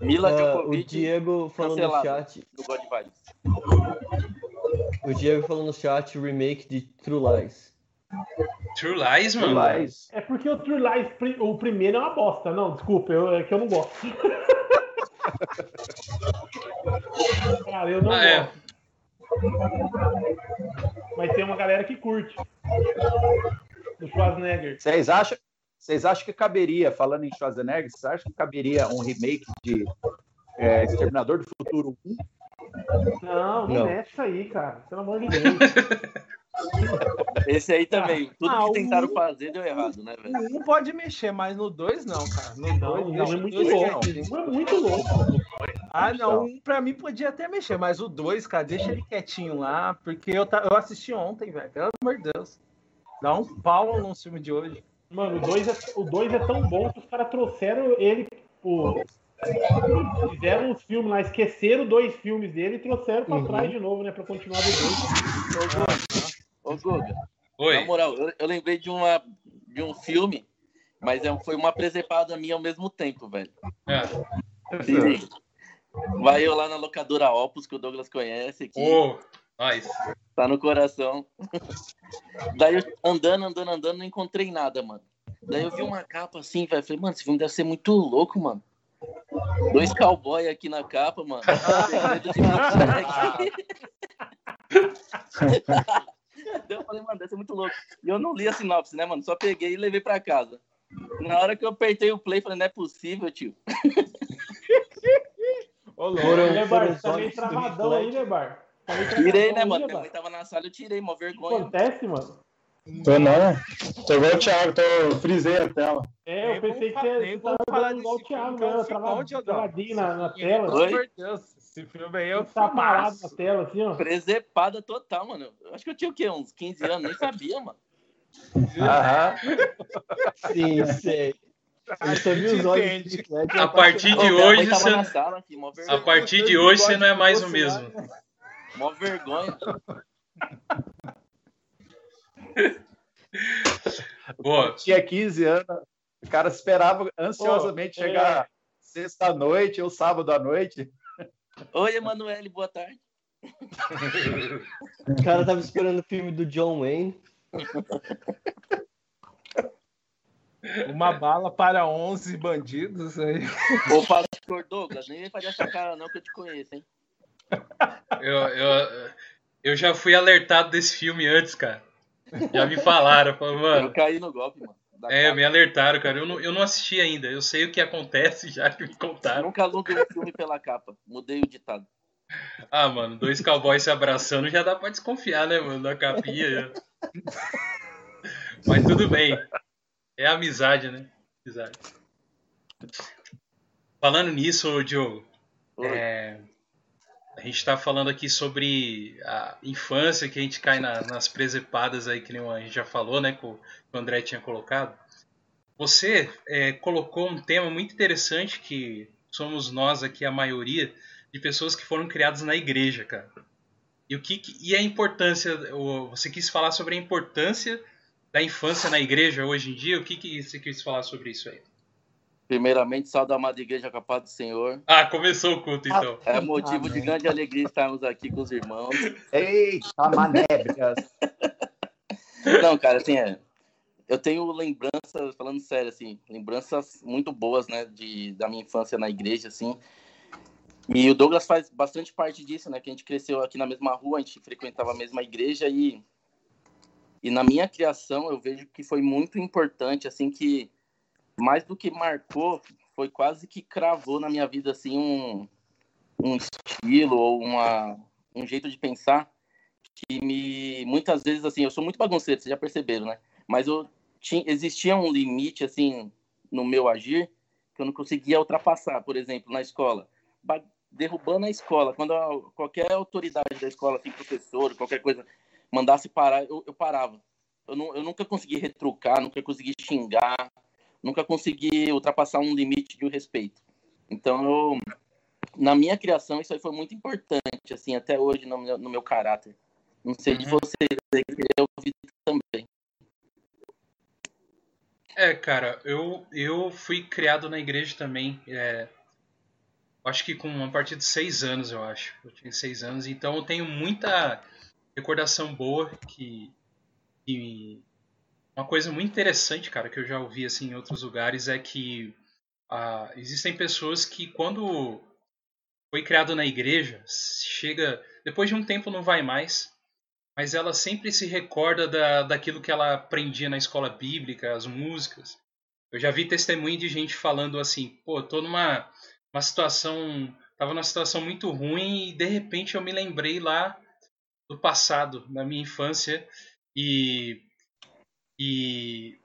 Mila
ah, o Diego falou no chat.
do God Vibes.
O Diego falou no chat o remake de True Lies.
True Lies, mano.
Mas,
É porque o True Lies, o primeiro é uma bosta. Não, desculpa, eu, é que eu não gosto. (laughs) Cara, eu não
Ah, é.
gosto. Mas tem uma galera que curte. Do Schwarzenegger.
vocês acham, vocês acham que caberia, falando em Schwarzenegger, vocês acham que caberia um remake de é, Exterminador do Futuro 1?
Não, não,
Não.
isso aí, cara. Pelo amor de Deus. (laughs)
Esse aí também. Tudo
Ah,
que tentaram fazer deu errado, né, velho?
Não pode mexer, mas no 2 não, cara. No
Não,
2
não, é muito
dois
louco. É muito louco.
Ah, não. Um pra mim podia até mexer, mas o 2, cara, deixa ele quietinho lá, porque eu, eu assisti ontem, velho. Pelo amor de Deus. Dá um pau no filme de hoje.
Mano, o 2 é, o dois é tão bom que os caras trouxeram ele. Pô, fizeram uns filmes lá, esqueceram dois filmes dele e trouxeram pra
Uhum.
trás de novo, né? Pra continuar do dois.
Ô, Guga, na
Oi.
moral, eu, eu lembrei de, uma, de um filme, mas é, foi uma presepada minha ao mesmo tempo, velho.
Ah,
E Vai eu lá na locadora Opus, que o Douglas conhece aqui.
Ô, nós.
Tá no coração. (laughs) Daí eu andando, andando, andando, não encontrei nada, mano. Daí eu vi uma capa assim, velho. Falei, mano, esse filme deve ser muito louco, mano. Dois cowboy aqui na capa, mano. (laughs) Daí eu falei, mano, deve ser muito louco. E eu não li a sinopse, né, mano? Só peguei e levei pra casa. Na hora que eu apertei o play, falei, não é possível, tio. (laughs)
Ô, louco.
Foram-
Lebar, tá meio
só
travadão aí, Lebar. Tá meio
Tirei, né, mano? Minha mãe tava na sala, eu tirei, mó
O que
vergonha.
acontece, mano?
Tô não. Tô igual o Thiago, tô frisei a tela.
É, eu pensei que você tava falando igual o Thiago,
é
né? travadinho na, na
Pelo
tela.
Oi?
amor de Deus, esse filme aí é o
Tá parado na tela, assim, ó.
Presepada total, mano. Eu acho que eu tinha o quê? Uns 15 anos, nem sabia, mano.
Aham.
Sim, sei. Eu.
A partir de hoje, você,
mó
a partir de hoje você não é mais o mesmo.
Mó vergonha. (laughs)
Boa.
Tinha 15 anos, o cara esperava ansiosamente
Pô, é.
chegar sexta-noite ou sábado à noite.
Oi, Emanuele, boa tarde.
O cara tava esperando o filme do John Wayne.
Uma bala para 11 bandidos aí.
Ô, pastor Douglas, nem faz essa cara não que eu te conheço, hein?
Eu, eu, eu já fui alertado desse filme antes, cara. (laughs) Já me falaram, falaram,
Eu
mano.
caí no golpe, mano.
É,
capa.
me alertaram, cara. Eu não, eu não assisti ainda. Eu sei o que acontece já que me contaram.
Nunca aluguei um filme pela capa. Mudei o ditado.
Ah, mano, dois cowboys se abraçando já dá pra desconfiar, né, mano? Da capinha. Mas tudo bem. É amizade, né? Amizade. Falando nisso, Diogo, é, a gente está falando aqui sobre a infância que a gente cai na- nas presepadas aí, que a gente já falou, né? Que o André tinha colocado. Você é, colocou um tema muito interessante que somos nós aqui, a maioria, de pessoas que foram criadas na igreja, cara. E, o que, e a importância, você quis falar sobre a importância da infância na igreja hoje em dia, o que, que você quis falar sobre isso aí?
Primeiramente, salve a amada igreja com a paz do Senhor.
Ah, começou o culto então.
É motivo de
Amém.
grande alegria estarmos aqui com os irmãos.
Eita, manébricas. (laughs)
Não, cara, assim, é. Eu tenho lembranças, falando sério, assim, lembranças muito boas, né, de, da minha infância na igreja, assim. E o Douglas faz bastante parte disso, né, que a gente cresceu aqui na mesma rua, a gente frequentava a mesma igreja e. E na minha criação, eu vejo que foi muito importante, assim, que mais do que marcou, foi quase que cravou na minha vida, assim, um, um estilo ou uma, um jeito de pensar que me muitas vezes assim eu sou muito bagunceiro vocês já perceberam né? Mas eu tinha existia um limite assim no meu agir que eu não conseguia ultrapassar por exemplo na escola. Ba- derrubando a escola quando a- qualquer autoridade da escola assim professor qualquer coisa mandasse parar eu, eu parava. Eu, não, eu nunca consegui retrucar nunca consegui xingar nunca consegui ultrapassar um limite de respeito então eu na minha criação isso aí foi muito importante assim até hoje no meu, no meu caráter não sei de
Uhum.
vocês, eu queria ouvir também.
É, cara, eu, eu fui criado na igreja também. É, acho que com a partir de seis anos, eu acho. Eu tinha seis anos, então eu tenho muita recordação boa que, que uma coisa muito interessante, cara, que eu já ouvi assim em outros lugares é que ah, existem pessoas que quando foi criado na igreja, chega depois de um tempo não vai mais, mas ela sempre se recorda da, daquilo que ela aprendia na escola bíblica, as músicas. Eu já vi testemunho de gente falando assim, pô, tô numa uma situação, tava numa situação muito ruim e de repente eu me lembrei lá do passado, na minha infância e e,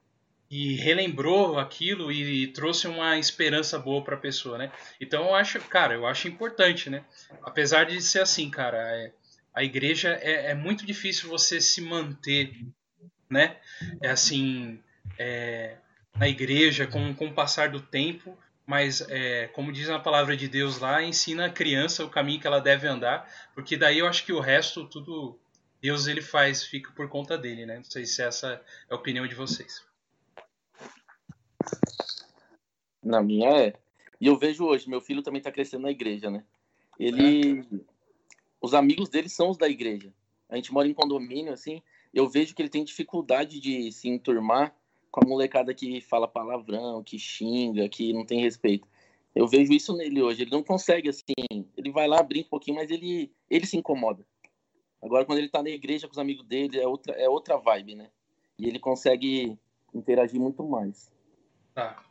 e relembrou aquilo e, trouxe uma esperança boa para a pessoa, né? Então eu acho, cara, eu acho importante, né? Apesar de ser assim, cara, é, a igreja é, é muito difícil você se manter, né? É assim, é, na igreja com, com o passar do tempo, mas é, como diz na palavra de Deus lá, ensina a criança o caminho que ela deve andar, porque daí eu acho que o resto tudo Deus ele faz, fica por conta dele, né? Não sei se essa é a opinião de vocês.
Na minha é. E eu vejo hoje, meu filho também tá crescendo na igreja, né? Ele. Os amigos dele são os da igreja. A gente mora em condomínio, assim. Eu vejo que ele tem dificuldade de se enturmar com a molecada que fala palavrão, que xinga, que não tem respeito. Eu vejo isso nele hoje. Ele não consegue, assim. Ele vai lá, brinca um pouquinho, mas ele, ele se incomoda. Agora, quando ele tá na igreja com os amigos dele, é outra, é outra vibe, né? E ele consegue interagir muito mais.
Tá.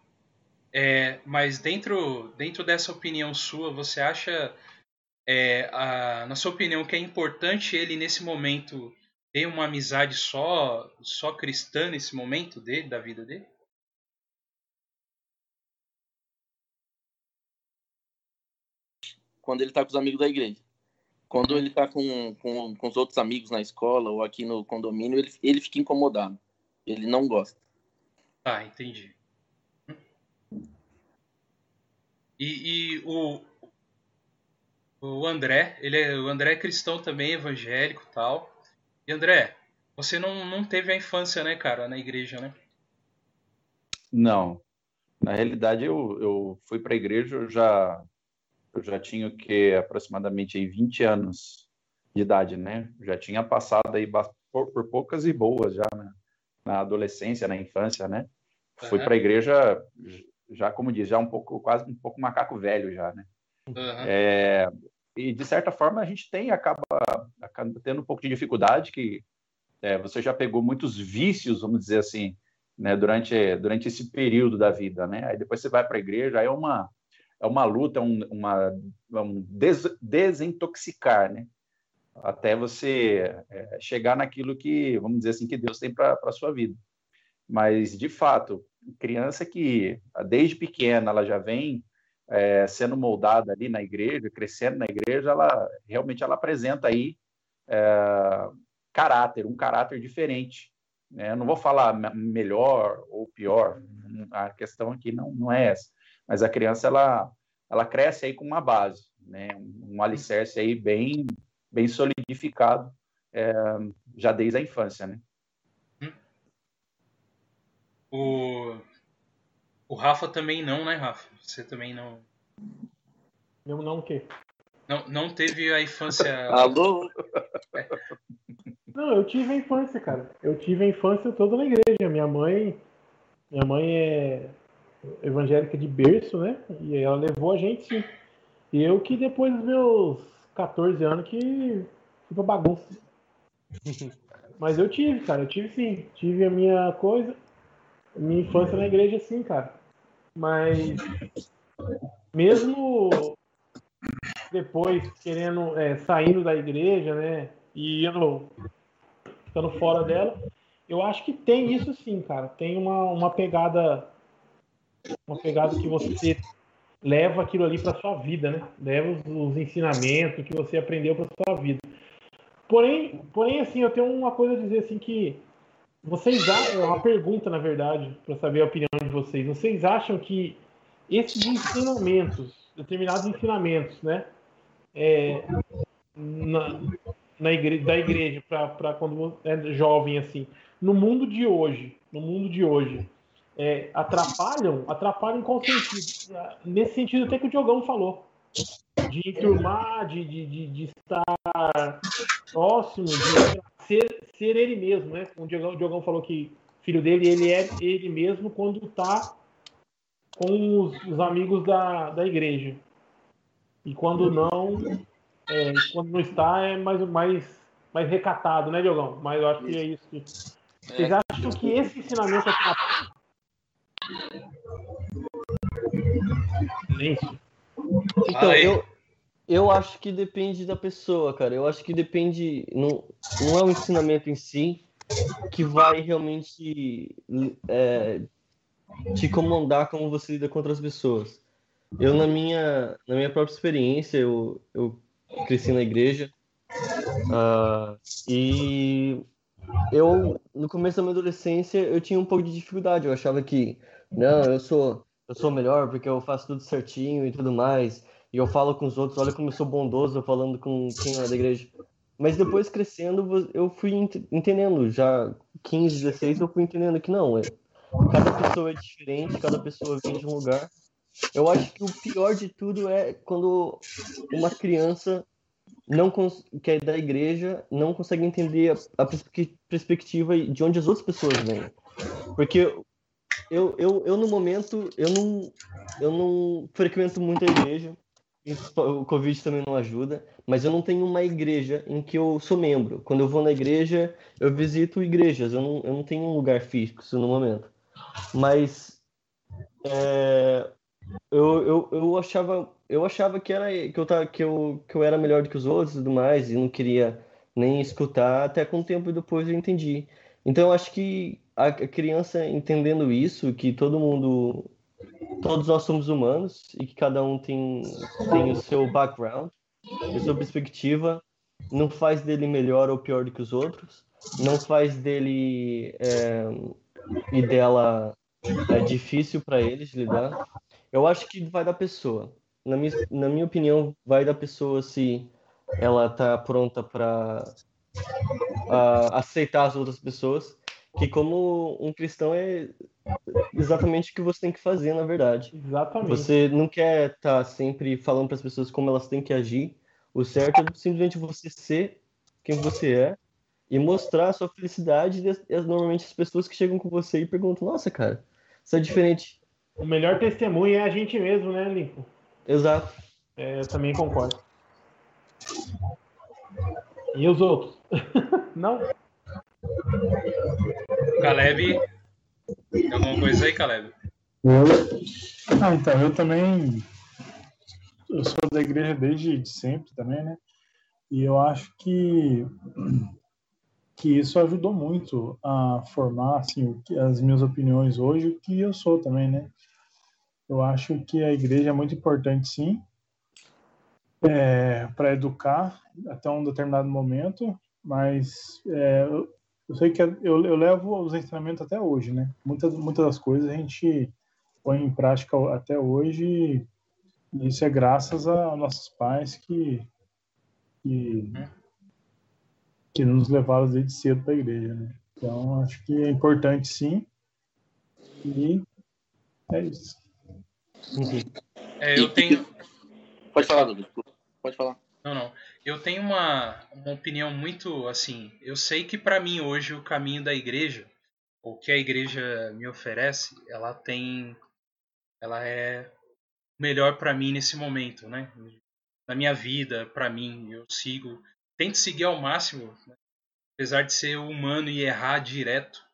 É, mas dentro, dentro dessa opinião sua, você acha, é, a, na sua opinião, que é importante ele nesse momento ter uma amizade só, só cristã nesse momento dele, da vida dele?
Quando ele tá com os amigos da igreja. Quando ele tá com, com, com os outros amigos na escola ou aqui no condomínio, ele, ele fica incomodado. Ele não gosta.
Tá, entendi. E, e o, o André, ele é, o André é cristão também, evangélico e tal. E André, você não, não teve a infância, né, cara, na igreja, né?
Não. Na realidade, eu, eu fui para a igreja, já, eu já tinha o que aproximadamente aí 20 anos de idade, né? Já tinha passado aí por, poucas e boas já né? na adolescência, na infância, né? Fui para a igreja já, como diz, já um pouco, quase um pouco macaco velho já, né? Uhum. É, e de certa forma a gente tem acaba, acaba tendo um pouco de dificuldade que é, você já pegou muitos vícios, vamos dizer assim, né, durante durante esse período da vida, né? Aí depois você vai para a igreja, aí é uma é uma luta, um, uma um des, desintoxicar, né? Até você é, chegar naquilo que, vamos dizer assim, que Deus tem para a sua vida. Mas, de fato, criança que desde pequena ela já vem é, sendo moldada ali na igreja, crescendo na igreja, ela realmente ela apresenta aí é, caráter, um caráter diferente. Né? não vou falar melhor ou pior, a questão aqui não, não é essa, mas a criança ela, ela cresce aí com uma base, né? um alicerce aí bem, bem solidificado é, já desde a infância. Né?
O, o Rafa também não, né, Rafa? Você também não.
Eu não o quê?
Não, não teve a infância. (laughs)
Alô?
É. Não, eu tive a infância, cara. Eu tive a infância toda na igreja. Minha mãe. Minha mãe é evangélica de berço, né? E ela levou a gente, sim. E eu que depois dos meus 14 anos que fui pra bagunça. (laughs) Mas eu tive, cara, eu tive sim. Tive a minha coisa. Minha infância na igreja, sim, cara. Mas mesmo depois querendo é, saindo da igreja, né, e indo ficando fora dela, eu acho que tem isso sim, cara. Tem uma, uma pegada uma pegada que você leva aquilo ali para sua vida, né? Leva os, os ensinamentos que você aprendeu para sua vida. Porém, porém assim, eu tenho uma coisa a dizer assim que vocês acham, é uma pergunta na verdade, para saber a opinião de vocês. Vocês acham que esses ensinamentos, determinados ensinamentos, né, é, na, na igreja, da igreja para quando é jovem assim, no mundo de hoje, no mundo de hoje, é, atrapalham, atrapalham em qual sentido? Nesse sentido até que o Diogão falou, de enturmar, de, de, de, de estar próximo, de ser, ser ele mesmo, né? O Diogão, o Diogão falou que filho dele, ele é ele mesmo quando está com os, os, amigos da, da igreja. E quando não, é, quando não está, é mais, mais, mais recatado, né, Diogão? Mas eu acho que é isso. Que... Vocês é. acham que esse ensinamento é
Silêncio. Então, eu, eu acho que depende da pessoa, cara. Eu acho que depende. Não, não é o ensinamento em si que vai realmente é, te comandar como você lida com outras pessoas. Eu, na minha, na minha própria experiência, eu, eu cresci na igreja uh, e eu, no começo da minha adolescência, eu tinha um pouco de dificuldade. Eu achava que, não, eu sou, eu sou melhor porque eu faço tudo certinho e tudo mais. E eu falo com os outros, olha como eu sou bondoso falando com quem é da igreja. Mas depois crescendo, eu fui entendendo, já 15, 16, eu fui entendendo que não, é, cada pessoa é diferente, cada pessoa vem de um lugar. Eu acho que o pior de tudo é quando uma criança não que é da igreja não consegue entender a, a perspectiva de onde as outras pessoas vêm. Porque eu, eu, eu no momento eu não eu não frequento muito a igreja o Covid também não ajuda, mas eu não tenho uma igreja em que eu sou membro. Quando eu vou na igreja, eu visito igrejas, eu não, eu não tenho um lugar fixo no momento. Mas é, eu, eu, eu achava eu achava que era que eu, tava, que, eu, que eu era melhor do que os outros e tudo mais, e não queria nem escutar, até com o tempo depois eu entendi. Então eu acho que a criança entendendo isso, que todo mundo todos nós somos humanos e que cada um tem, tem o seu background, a sua perspectiva, não faz dele melhor ou pior do que os outros, não faz dele é, e dela é difícil para eles lidar. Eu acho que vai da pessoa. Na minha, na minha opinião, vai da pessoa se ela tá pronta para uh, aceitar as outras pessoas que como um cristão é exatamente o que você tem que fazer, na verdade.
Exatamente.
Você não quer estar tá sempre falando para as pessoas como elas têm que agir. O certo é simplesmente você ser quem você é e mostrar a sua felicidade. E, normalmente as pessoas que chegam com você e perguntam: Nossa, cara, você é diferente.
O melhor testemunho é a gente mesmo, né, Lincoln?
Exato.
É, eu também concordo. E os outros? (laughs) não?
Caleb, tem alguma coisa aí, Caleb?
Eu... Ah, então, eu também. Eu sou da igreja desde sempre também, né? E eu acho que que isso ajudou muito a formar assim, as minhas opiniões hoje, o que eu sou também, né? Eu acho que a igreja é muito importante, sim, é, para educar até um determinado momento, mas é, eu, eu, sei que eu, eu, levo os ensinamentos até hoje, né? Muitas, muitas das coisas a gente põe em prática até hoje, e isso é graças a nossos pais que, que, que nos levaram desde cedo para a igreja, né? Então, acho que é importante, sim, e é isso.
É, eu tenho.
Pode falar, Douglas. Pode falar.
Não, não. Eu tenho uma, uma opinião muito assim. Eu sei que para mim hoje o caminho da igreja, o que a igreja me oferece, ela tem. Ela é melhor para mim nesse momento, né? Na minha vida, para mim, eu sigo. Tento seguir ao máximo, né? apesar de ser humano e errar direto.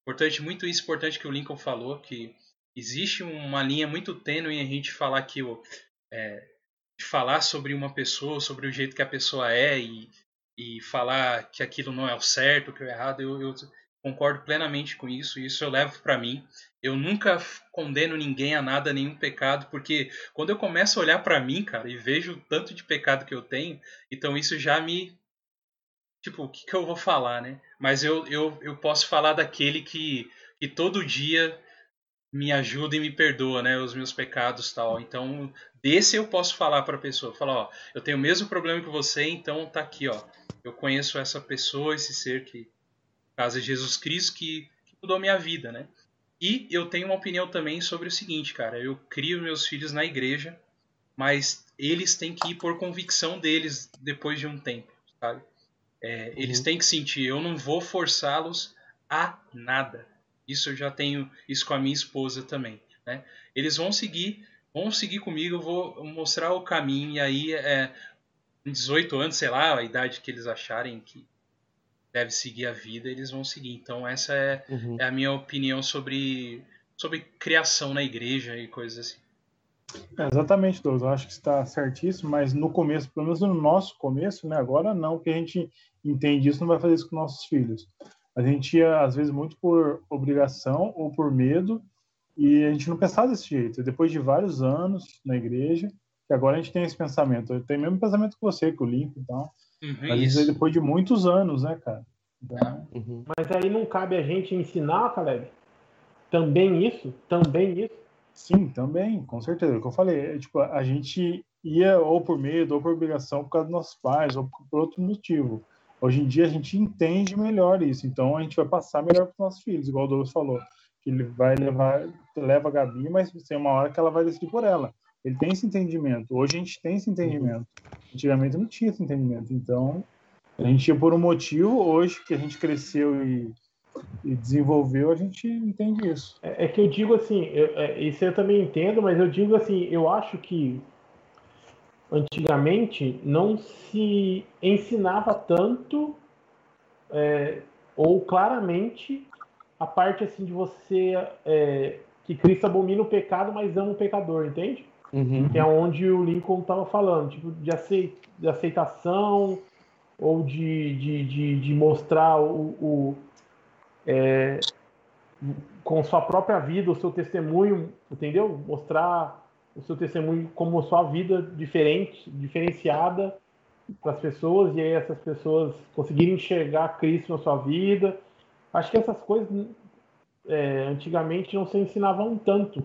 Importante, muito isso importante que o Lincoln falou, que existe uma linha muito tênue em a gente falar que o, é, falar sobre uma pessoa, sobre o jeito que a pessoa é e, e falar que aquilo não é o certo, que é o errado, eu, eu concordo plenamente com isso, e isso eu levo para mim. Eu nunca condeno ninguém a nada, nenhum pecado, porque quando eu começo a olhar para mim, cara, e vejo o tanto de pecado que eu tenho, então isso já me tipo, o que, que eu vou falar, né? Mas eu, eu, eu posso falar daquele que, que todo dia me ajuda e me perdoa, né, os meus pecados tal. Então, desse eu posso falar para a pessoa, falar, ó, eu tenho o mesmo problema que você, então tá aqui, ó. Eu conheço essa pessoa, esse ser que caso é Jesus Cristo que, que mudou minha vida, né? E eu tenho uma opinião também sobre o seguinte, cara, eu crio meus filhos na igreja, mas eles têm que ir por convicção deles depois de um tempo, sabe? É, eles uhum. têm que sentir, eu não vou forçá-los a nada. Isso eu já tenho isso com a minha esposa também. Né? Eles vão seguir, vão seguir comigo, eu vou mostrar o caminho, e aí é 18 anos, sei lá, a idade que eles acharem que deve seguir a vida, eles vão seguir. Então essa é, uhum. é a minha opinião sobre, sobre criação na igreja e coisas assim.
É, exatamente, Douglas. Eu acho que está certíssimo, mas no começo, pelo menos no nosso começo, né? Agora não, que a gente entende isso, não vai fazer isso com nossos filhos. A gente ia, às vezes, muito por obrigação ou por medo, e a gente não pensava desse jeito. Depois de vários anos na igreja, que agora a gente tem esse pensamento. Eu tenho o mesmo pensamento que você, com o Link e tal. Uhum, mas isso é depois de muitos anos, né, cara?
Então... Uhum. Mas aí não cabe a gente ensinar, Caleb? Também isso? Também isso?
Sim, também, com certeza. É o que eu falei, é, tipo, a gente ia ou por medo, ou por obrigação, por causa dos nossos pais, ou por outro motivo. Hoje em dia a gente entende melhor isso, então a gente vai passar melhor para os nossos filhos, igual o Douglas falou, que ele vai levar, leva a Gabi, mas tem uma hora que ela vai decidir por ela. Ele tem esse entendimento. Hoje a gente tem esse entendimento. Antigamente não tinha esse entendimento. Então a gente ia por um motivo. Hoje que a gente cresceu e, e desenvolveu, a gente entende isso.
É, é que eu digo assim, eu, é, isso eu também entendo, mas eu digo assim, eu acho que antigamente não se ensinava tanto é, ou claramente a parte assim de você é, que Cristo abomina o pecado, mas ama o pecador, entende? Uhum. Que é onde o Lincoln estava falando, tipo de, aceit de aceitação ou de, de, de, de mostrar o, o é, com sua própria vida, o seu testemunho, entendeu? Mostrar o seu testemunho como sua vida diferente, diferenciada para as pessoas e aí essas pessoas conseguirem enxergar Cristo na sua vida. Acho que essas coisas é, antigamente não se ensinavam tanto.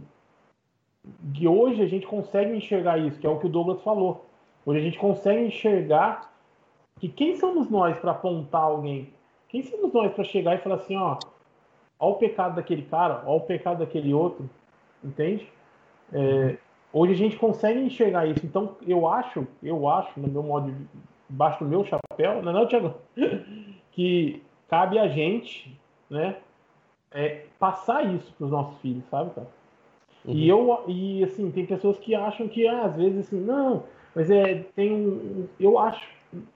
E hoje a gente consegue enxergar isso, que é o que o Douglas falou. Hoje a gente consegue enxergar que quem somos nós para apontar alguém? Quem somos nós para chegar e falar assim, ó, olha o pecado daquele cara, olha o pecado daquele outro, entende? É, hoje a gente consegue enxergar isso. Então, eu acho, eu acho, no meu modo de debaixo do meu chapéu, não é não, Tiago? (laughs) que cabe a gente, né, é, passar isso para os nossos filhos, sabe, cara? Uhum. E eu, e assim, tem pessoas que acham que ah, às vezes assim, não, mas é, tem um, eu acho,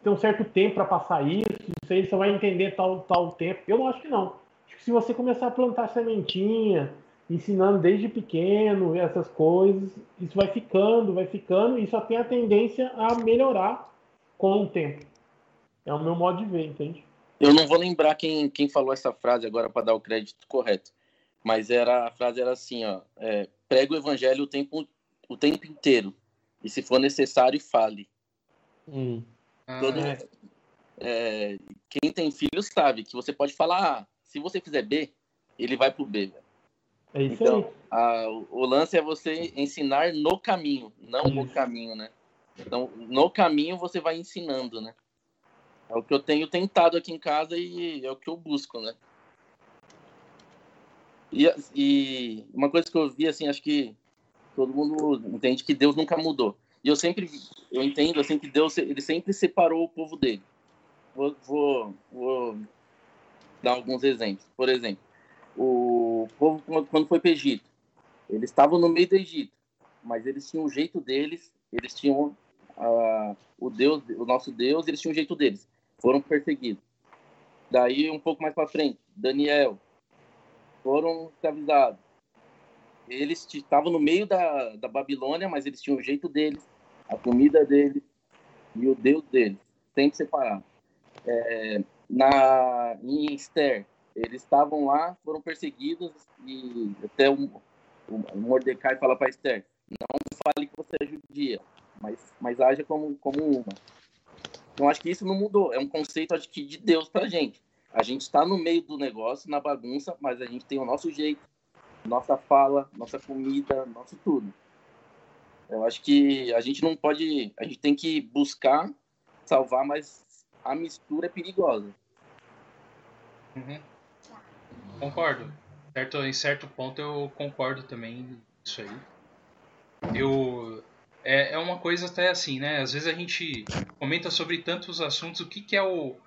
tem um certo tempo para passar isso, isso aí você vai entender tal, tal tempo. Eu não acho que não. Acho que se você começar a plantar sementinha, ensinando desde pequeno essas coisas, isso vai ficando, vai ficando, e só tem a tendência a melhorar com o tempo. É o meu modo de ver, entende?
Eu não vou lembrar quem, quem falou essa frase agora para dar o crédito correto, mas era a frase era assim, ó, é, prega o evangelho o tempo, o tempo inteiro, e se for necessário, fale. Hum. Todo, ah, é. É, quem tem filho sabe que você pode falar, ah, se você fizer B, ele vai pro B.
É isso então, aí.
A, o lance é você ensinar no caminho, não isso. no caminho, né? Então, no caminho você vai ensinando, né? É o que eu tenho tentado aqui em casa e é o que eu busco, né? E, e uma coisa que eu vi, assim, acho que todo mundo entende que Deus nunca mudou. E eu sempre, eu entendo, assim, que Deus, ele sempre separou o povo dele. Vou, vou, vou dar alguns exemplos. Por exemplo, o povo, quando foi para o Egito, eles estavam no meio do Egito, mas eles tinham o jeito deles, eles tinham uh, o Deus, o nosso Deus, eles tinham o jeito deles. Foram perseguidos. Daí, um pouco mais para frente, Daniel, foram escravizados. Eles estavam no meio da, da Babilônia, mas eles tinham o jeito deles, a comida deles e o Deus deles, sempre separado. É, na, em Esther, eles estavam lá, foram perseguidos e até o, o Mordecai fala para Esther, não fale que você é judia, mas, mas haja como, como uma. Então, acho que isso não mudou. É um conceito, acho que, de Deus para gente. A gente está no meio do negócio, na bagunça, mas a gente tem o nosso jeito, nossa fala, nossa comida, nosso tudo. Eu acho que a gente não pode... A gente tem que buscar salvar, mas a mistura é perigosa.
Uhum. Concordo. Certo, em certo ponto eu concordo também isso aí. Eu é, é uma coisa até assim, né? Às vezes a gente comenta sobre tantos assuntos, o que, que é o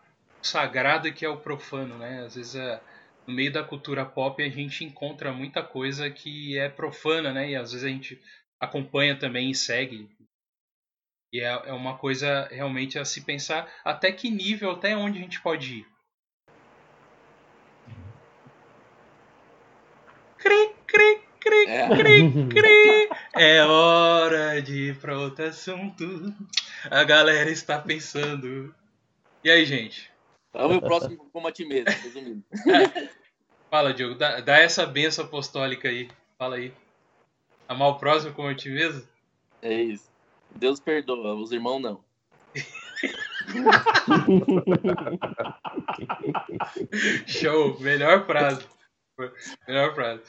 sagrado e que é o profano, né? Às vezes é, no meio da cultura pop a gente encontra muita coisa que é profana, né? E às vezes a gente acompanha também e segue. E é, é uma coisa realmente a se pensar até que nível, até onde a gente pode ir. Cri, cri, cri, é. cri, cri. (laughs) É hora de ir pra outro assunto. A galera está pensando. E aí, gente?
Vamos o próximo combate mesmo, resumindo. (laughs)
Fala, Diogo. Dá, dá, essa benção apostólica aí. Fala aí. Amar o próximo como a ti mesmo?
É isso. Deus perdoa, os irmãos não. (laughs)
Show, melhor frase. Melhor frase.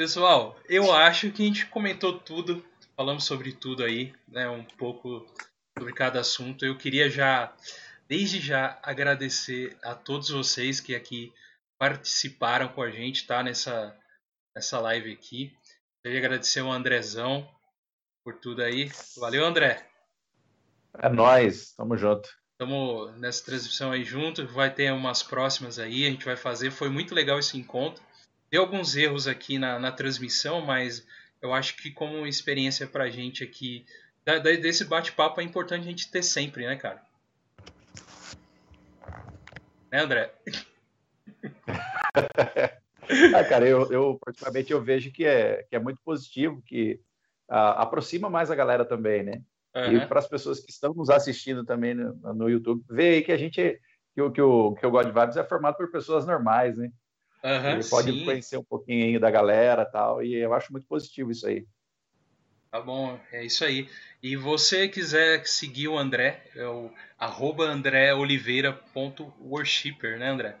Pessoal, eu acho que a gente comentou tudo, falamos sobre tudo aí, né? Um pouco sobre cada assunto. Eu queria já, desde já, agradecer a todos vocês que aqui participaram com a gente, tá? Nessa, nessa live aqui. Queria agradecer ao Andrezão por tudo aí. Valeu, André.
É nós, tamo junto.
Estamos nessa transmissão aí junto, vai ter umas próximas aí, a gente vai fazer. Foi muito legal esse encontro. Deu alguns erros aqui na, na transmissão, mas eu acho que como experiência pra gente aqui, da, desse bate-papo é importante a gente ter sempre, né, cara? Né, André? (laughs)
ah, cara, eu, eu particularmente eu vejo que é, que é muito positivo, que uh, aproxima mais a galera também, né? Uhum. E para as pessoas que estão nos assistindo também no, no YouTube, ver aí que a gente, que o, que o, que o God Vibes é formado por pessoas normais, né? Uhum, Ele pode sim. conhecer um pouquinho da galera tal, e eu acho muito positivo isso aí.
Tá bom, é isso aí. E você quiser seguir o André, é o arroba andréoliveira.worshipper, né, André?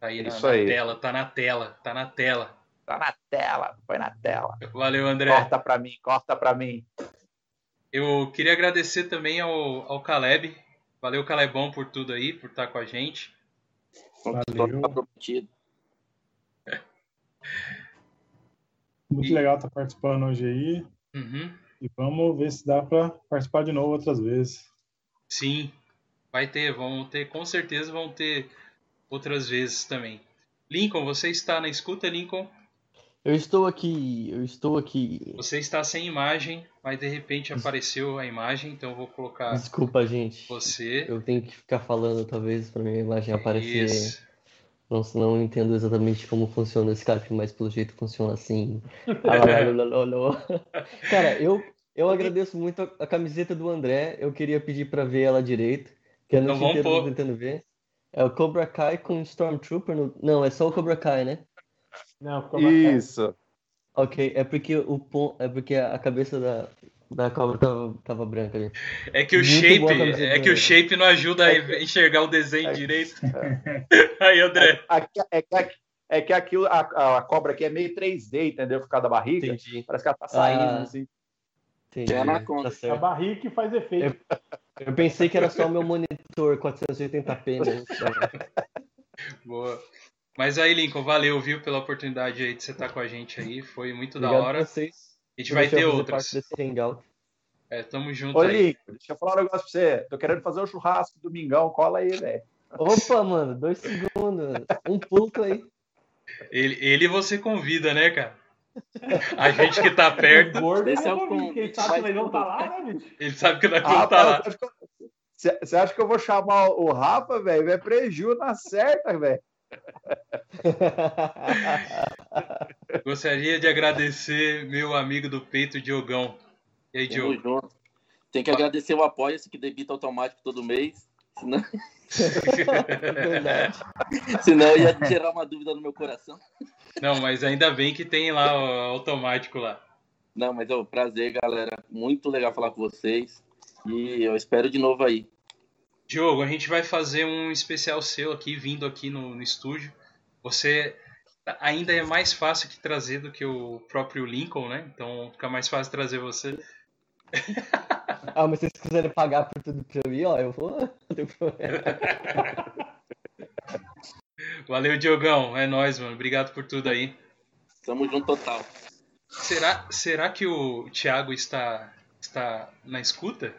Tá aí, na, na tela, tá na tela, tá na tela.
Tá na tela, põe na tela.
Valeu, André.
Corta pra mim, corta pra mim.
Eu queria agradecer também ao, ao Caleb. Valeu, Calebão, por tudo aí, por estar com a gente.
Valeu. Tá
Muito
E-
legal estar participando hoje aí.
Uhum.
E vamos ver se dá para participar de novo outras vezes.
Sim, vai ter, vão ter, com certeza vão ter outras vezes também. Lincoln, você está na escuta, Lincoln?
Eu estou aqui, eu estou aqui.
Você está sem imagem, mas de repente apareceu a imagem, então eu vou colocar
Desculpa, gente.
você.
Eu tenho que ficar falando, talvez, para minha imagem aparecer.
Isso.
Não, não entendo exatamente como funciona o Skype, mas pelo jeito funciona assim. (laughs) Alalalololô. Cara, eu, eu agradeço muito a, a camiseta do André. Eu queria pedir pra ver ela direito, que a
Então
noite
vamos
inteira eu tô
pôr.
tentando ver. É o Cobra Kai com Stormtrooper no... Não, é só o Cobra Kai, né?
Não, ficou bacana.
Isso.
Ok, é porque o pon... é porque a cabeça da, da cobra tava, tava branca ali.
É que o
Muito
shape, é que o shape não ajuda a enxergar o desenho direito. (laughs) Aí, André.
É, que, aqui- é que aqui o- a, a cobra aqui é meio 3D, entendeu? Por causa da barriga.
Entendi,
Parece que ela tá saindo,
Ah.
assim.
entendi.
É anaconda.
Tá
A barriga que faz efeito.
Eu pensei que era só o meu monitor 480p, né? (laughs)
Boa. Mas aí, Lincoln, valeu, viu, pela oportunidade aí de você estar com a gente aí. Foi muito da
Obrigado
hora.
a vocês.
A gente vai ter outras.
desse hangout.
É, tamo junto
Ô,
aí.
Lico, deixa eu falar um negócio pra você. Tô querendo fazer um churrasco domingão, cola aí, velho.
Opa, mano, dois segundos. Um pulo aí.
Ele, ele você convida, né, cara? A gente que tá perto, (laughs)
Gordo,
Esse é o convite,
Quem sabe que vamos
tudo.
estar lá, né, bicho?
ele sabe que
Ah,
vamos estar lá.
rapaz, você acha que eu- Você você acha que eu vou chamar o Rafa, velho? É preju na certa, velho. (laughs)
Gostaria de agradecer meu amigo do peito, Diogão. E aí,
Tamo
Diogo?
junto. Tem que agradecer o Apoia-se que debita automático todo mês. Senão, (laughs)
Verdade.
senão ia gerar uma dúvida no meu coração.
Não, mas ainda bem que tem lá o automático lá.
Não, mas é um prazer, galera. Muito legal falar com vocês. E eu espero de novo aí.
Diogo, a gente vai fazer um especial seu aqui, vindo aqui no, no estúdio. Você ainda é mais fácil que trazer do que o próprio Lincoln, né? Então fica mais fácil trazer você. (laughs)
Ah, mas se vocês quiserem pagar por tudo pra eu ir, ó, eu vou. (laughs) Não tem problema.
Valeu, Diogão. É nóis, mano. Obrigado por tudo aí.
Tamo junto total.
Será, será que o Thiago está, está na escuta?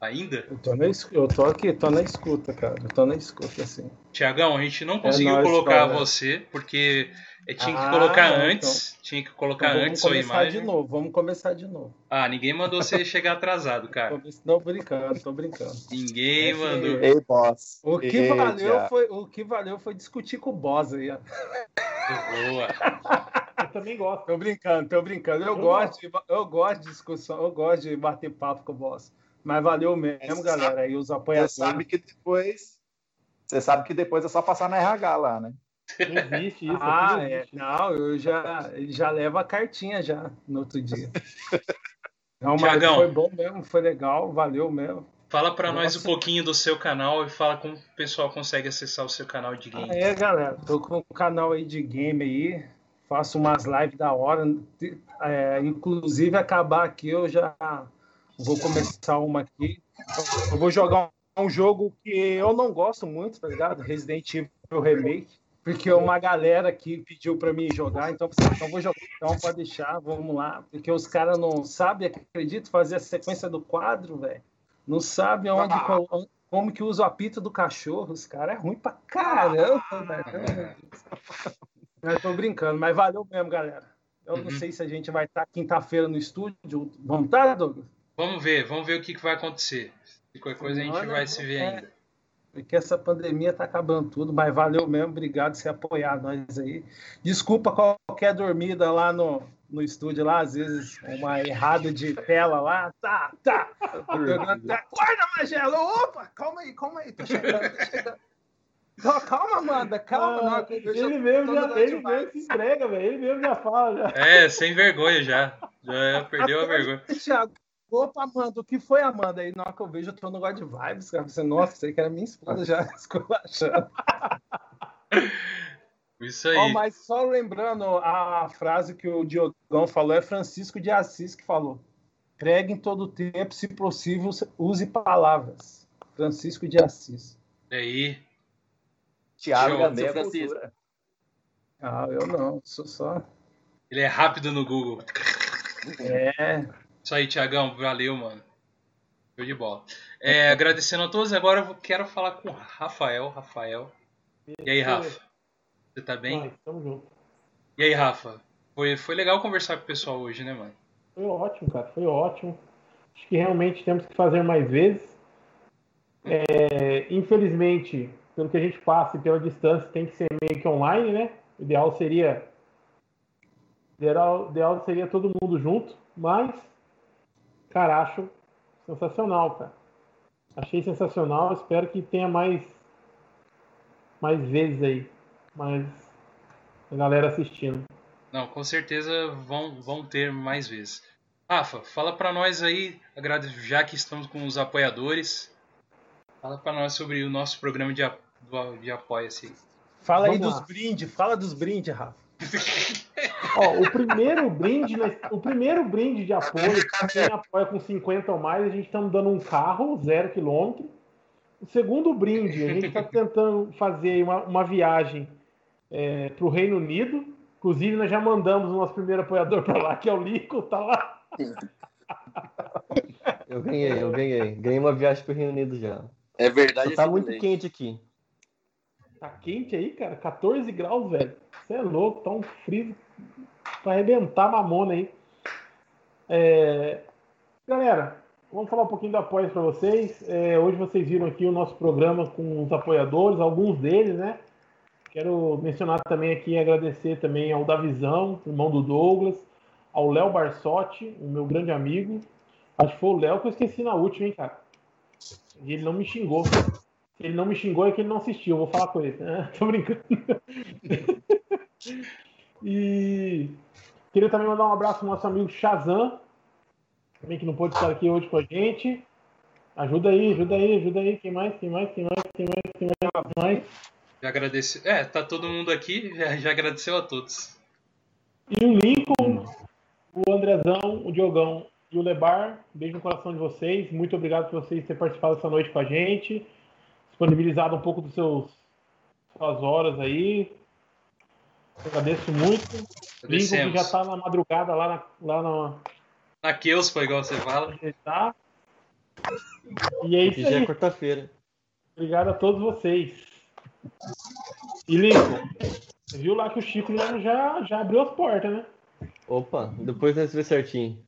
Ainda?
Eu tô, na, es- eu tô aqui, tô na escuta, cara. Eu tô na escuta, assim.
Tiagão, a gente não conseguiu
nóis,
colocar
cara.
você, porque tinha que
Ah,
colocar
não,
antes. Tinha que colocar
Então
antes
vamos
sua
começar
imagem.
de novo, vamos começar de novo.
Ah, ninguém mandou você (laughs) chegar atrasado, cara.
Tô- Não, brincando, tô brincando.
Ninguém
Essa
mandou.
Ei, boss.
O que,
Ei,
valeu foi, o que valeu foi discutir com o boss aí. ó.
Boa. (laughs)
Eu também gosto.
Tô brincando, tô brincando. Eu,
Eu
gosto, de, eu gosto de discussão, eu gosto de bater papo com o boss. Mas valeu mesmo,
Você
galera. Aí os
Você
apoiadores.
sabe que depois. Você sabe que depois é só passar na RH lá, né?
Não existe isso.
Ah, é.
existe.
Não, eu já, ele já leva a cartinha já no outro dia. (laughs) Não, mas
Tiagão.
foi bom mesmo, foi legal, valeu mesmo.
Fala pra nós um pouquinho do seu canal e fala como o pessoal consegue acessar o seu canal de game.
Ah, é, galera, tô com um canal aí de game aí, faço umas lives da hora. É, inclusive, acabar aqui, eu já vou começar uma aqui. Eu vou jogar um jogo que eu não gosto muito, tá ligado? Resident Evil Remake. Porque uma galera aqui pediu pra mim jogar, então, então vou jogar, então pode deixar, vamos lá. Porque os caras não sabem, acredito, fazer a sequência do quadro, velho. Não sabem onde,
Ah.
como que usa o apito do cachorro. Os caras é ruim pra caramba, velho. Eu tô brincando, mas valeu mesmo, galera. Eu não
Uhum.
sei se a gente vai estar quinta-feira no estúdio. Vamos estar, Douglas?
Vamos ver, vamos ver o que, que vai acontecer. Se qualquer coisa a gente vai se ver
é.
ainda.
Porque essa pandemia tá acabando tudo, mas valeu mesmo. Obrigado por você apoiar nós aí. Desculpa qualquer dormida lá no, no estúdio, lá, às vezes uma errada de tela lá. Tá, tá. Acorda, Magela! Opa, calma aí, calma aí, tô chegando, tô chegando. Calma, Calma, Amanda, calma.
Ah,
não,
ele mesmo, já, ele mesmo se entrega, velho. Ele mesmo já fala. Já.
É, sem vergonha já. Já perdeu a vergonha.
Thiago, opa, Amanda, o que foi, Amanda? Aí na hora que eu vejo, eu tô no God Vibes, cara. Você, nossa, isso aí que era minha esposa já (laughs) esculachando.
Isso aí.
mas só lembrando a frase que o Diogão falou, é Francisco de Assis que falou. Pregue em todo tempo, se possível, use palavras. Francisco de Assis.
E aí,
Tiago
Seu Francisco.
Cultura.
Ah, eu não, sou só.
Ele é rápido no Google.
É.
Isso aí, Tiagão, valeu, mano. Show de bola. É, agradecendo a todos, agora eu quero falar com o Rafael. Rafael. E aí, Rafa? Você tá bem?
Vai, tamo junto.
E aí, Rafa? Foi, foi legal conversar com o pessoal hoje, né, mano?
Foi ótimo, cara, foi ótimo. Acho que realmente temos que fazer mais vezes. É, infelizmente, pelo que a gente passa e pela distância, tem que ser meio que online, né? O ideal seria. o Ideal, o ideal seria todo mundo junto, mas, cara, acho sensacional, cara. Achei sensacional. Espero que tenha mais, mais vezes aí. Mais a galera assistindo.
Não, com certeza vão, vão ter mais vezes. Rafa, fala pra nós aí, já que estamos com os apoiadores, fala pra nós sobre o nosso programa de, de apoia-se.
Fala aí
Vamos
dos
lá.
brindes, fala dos brindes, Rafa. (laughs)
Ó, o primeiro brinde, né, o primeiro brinde de apoio, quem apoia com 50 ou mais, a gente está dando um carro, zero quilômetro. O segundo brinde, a gente está tentando fazer uma, uma viagem para o Reino Unido. Inclusive, nós já mandamos o nosso primeiro apoiador para lá, que é o Lico, tá lá. (laughs)
Eu ganhei, eu ganhei. Ganhei uma viagem pro Reino Unido já.
É verdade
tá
esse
muito
delay.
quente aqui.
Tá quente aí, cara, 14 graus, velho. Você é louco, tá um frio para arrebentar mamona aí. É, Galera, vamos falar um pouquinho do apoio para vocês. É, hoje vocês viram aqui o nosso programa com os apoiadores, alguns deles, né? Quero mencionar também aqui e agradecer também ao Davizão, irmão do Douglas, ao Léo Barsotti, o meu grande amigo. Acho que foi o Léo que eu esqueci na última, hein, cara. E ele não me xingou. Ele não me xingou é que ele não assistiu, vou falar com ele. Ah, (laughs) tô brincando. E queria também mandar um abraço ao nosso amigo Shazam, também que não pôde estar aqui hoje com a gente. Ajuda aí, ajuda aí, ajuda aí. Quem mais? Quem mais? Quem mais? Quem mais? Quem mais? Quem mais?
Já agradeceu. É, tá todo mundo aqui, já, já agradeceu a todos.
E o Lincoln, o Andrezão, o Diogão e o Lebar, beijo no coração de vocês. Muito obrigado por vocês terem participado essa noite com a gente. Disponibilizado um pouco dos seus suas horas aí. Agradeço muito. Lincoln que já tá na madrugada lá na, lá na
Na Keuspa, igual você fala.
tá. E é isso
já é quarta-feira.
Obrigado a todos vocês. E Lincoln, você viu lá que o Chico já, já, abriu as portas, né?
Opa, depois nós vemos certinho.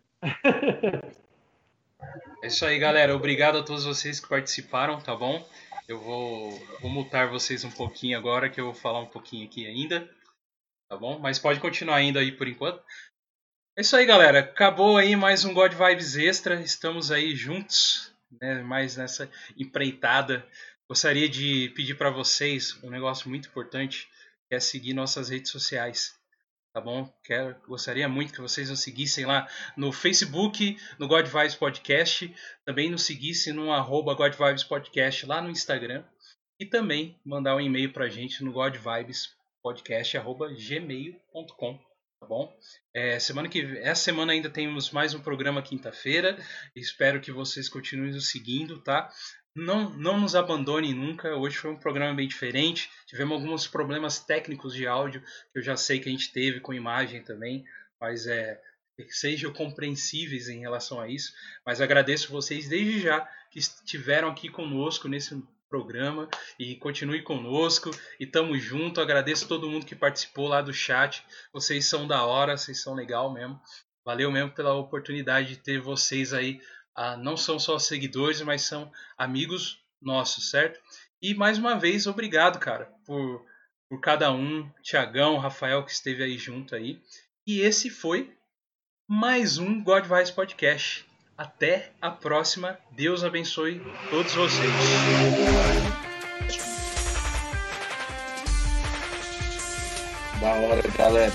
É isso aí, galera. Obrigado a todos vocês que participaram, tá bom? Eu vou, vou mutar vocês um pouquinho agora, que eu vou falar um pouquinho aqui ainda, tá bom? Mas pode continuar ainda aí por enquanto. É isso aí, galera. Acabou aí mais um God Vibes Extra. Estamos aí juntos, né? Mais nessa empreitada. Gostaria de pedir para vocês um negócio muito importante, que é seguir nossas redes sociais. Tá bom? Quero, gostaria muito que vocês nos seguissem lá no Facebook, no God Vibes Podcast, também nos seguissem no arroba God Vibes Podcast lá no Instagram e também mandar um e-mail pra gente no godvibespodcast.gmail.com tá bom? É, semana que essa semana ainda temos mais um programa quinta-feira. Espero que vocês continuem nos seguindo, tá? Não, não nos abandonem nunca. Hoje foi um programa bem diferente. Tivemos alguns problemas técnicos de áudio que eu já sei que a gente teve com imagem também, mas é sejam compreensíveis em relação a isso. Mas agradeço vocês desde já que estiveram aqui conosco nesse programa e continue conosco e tamo junto. Agradeço todo mundo que participou lá do chat. Vocês são da hora, vocês são legal mesmo. Valeu mesmo pela oportunidade de ter vocês aí. Ah, não são só seguidores, mas são amigos nossos, certo? E mais uma vez, obrigado, cara, por, por cada um. Tiagão, Rafael que esteve aí junto aí. E esse foi mais um God Vibes Podcast. Até a próxima. Deus abençoe todos vocês.
Da hora, galera.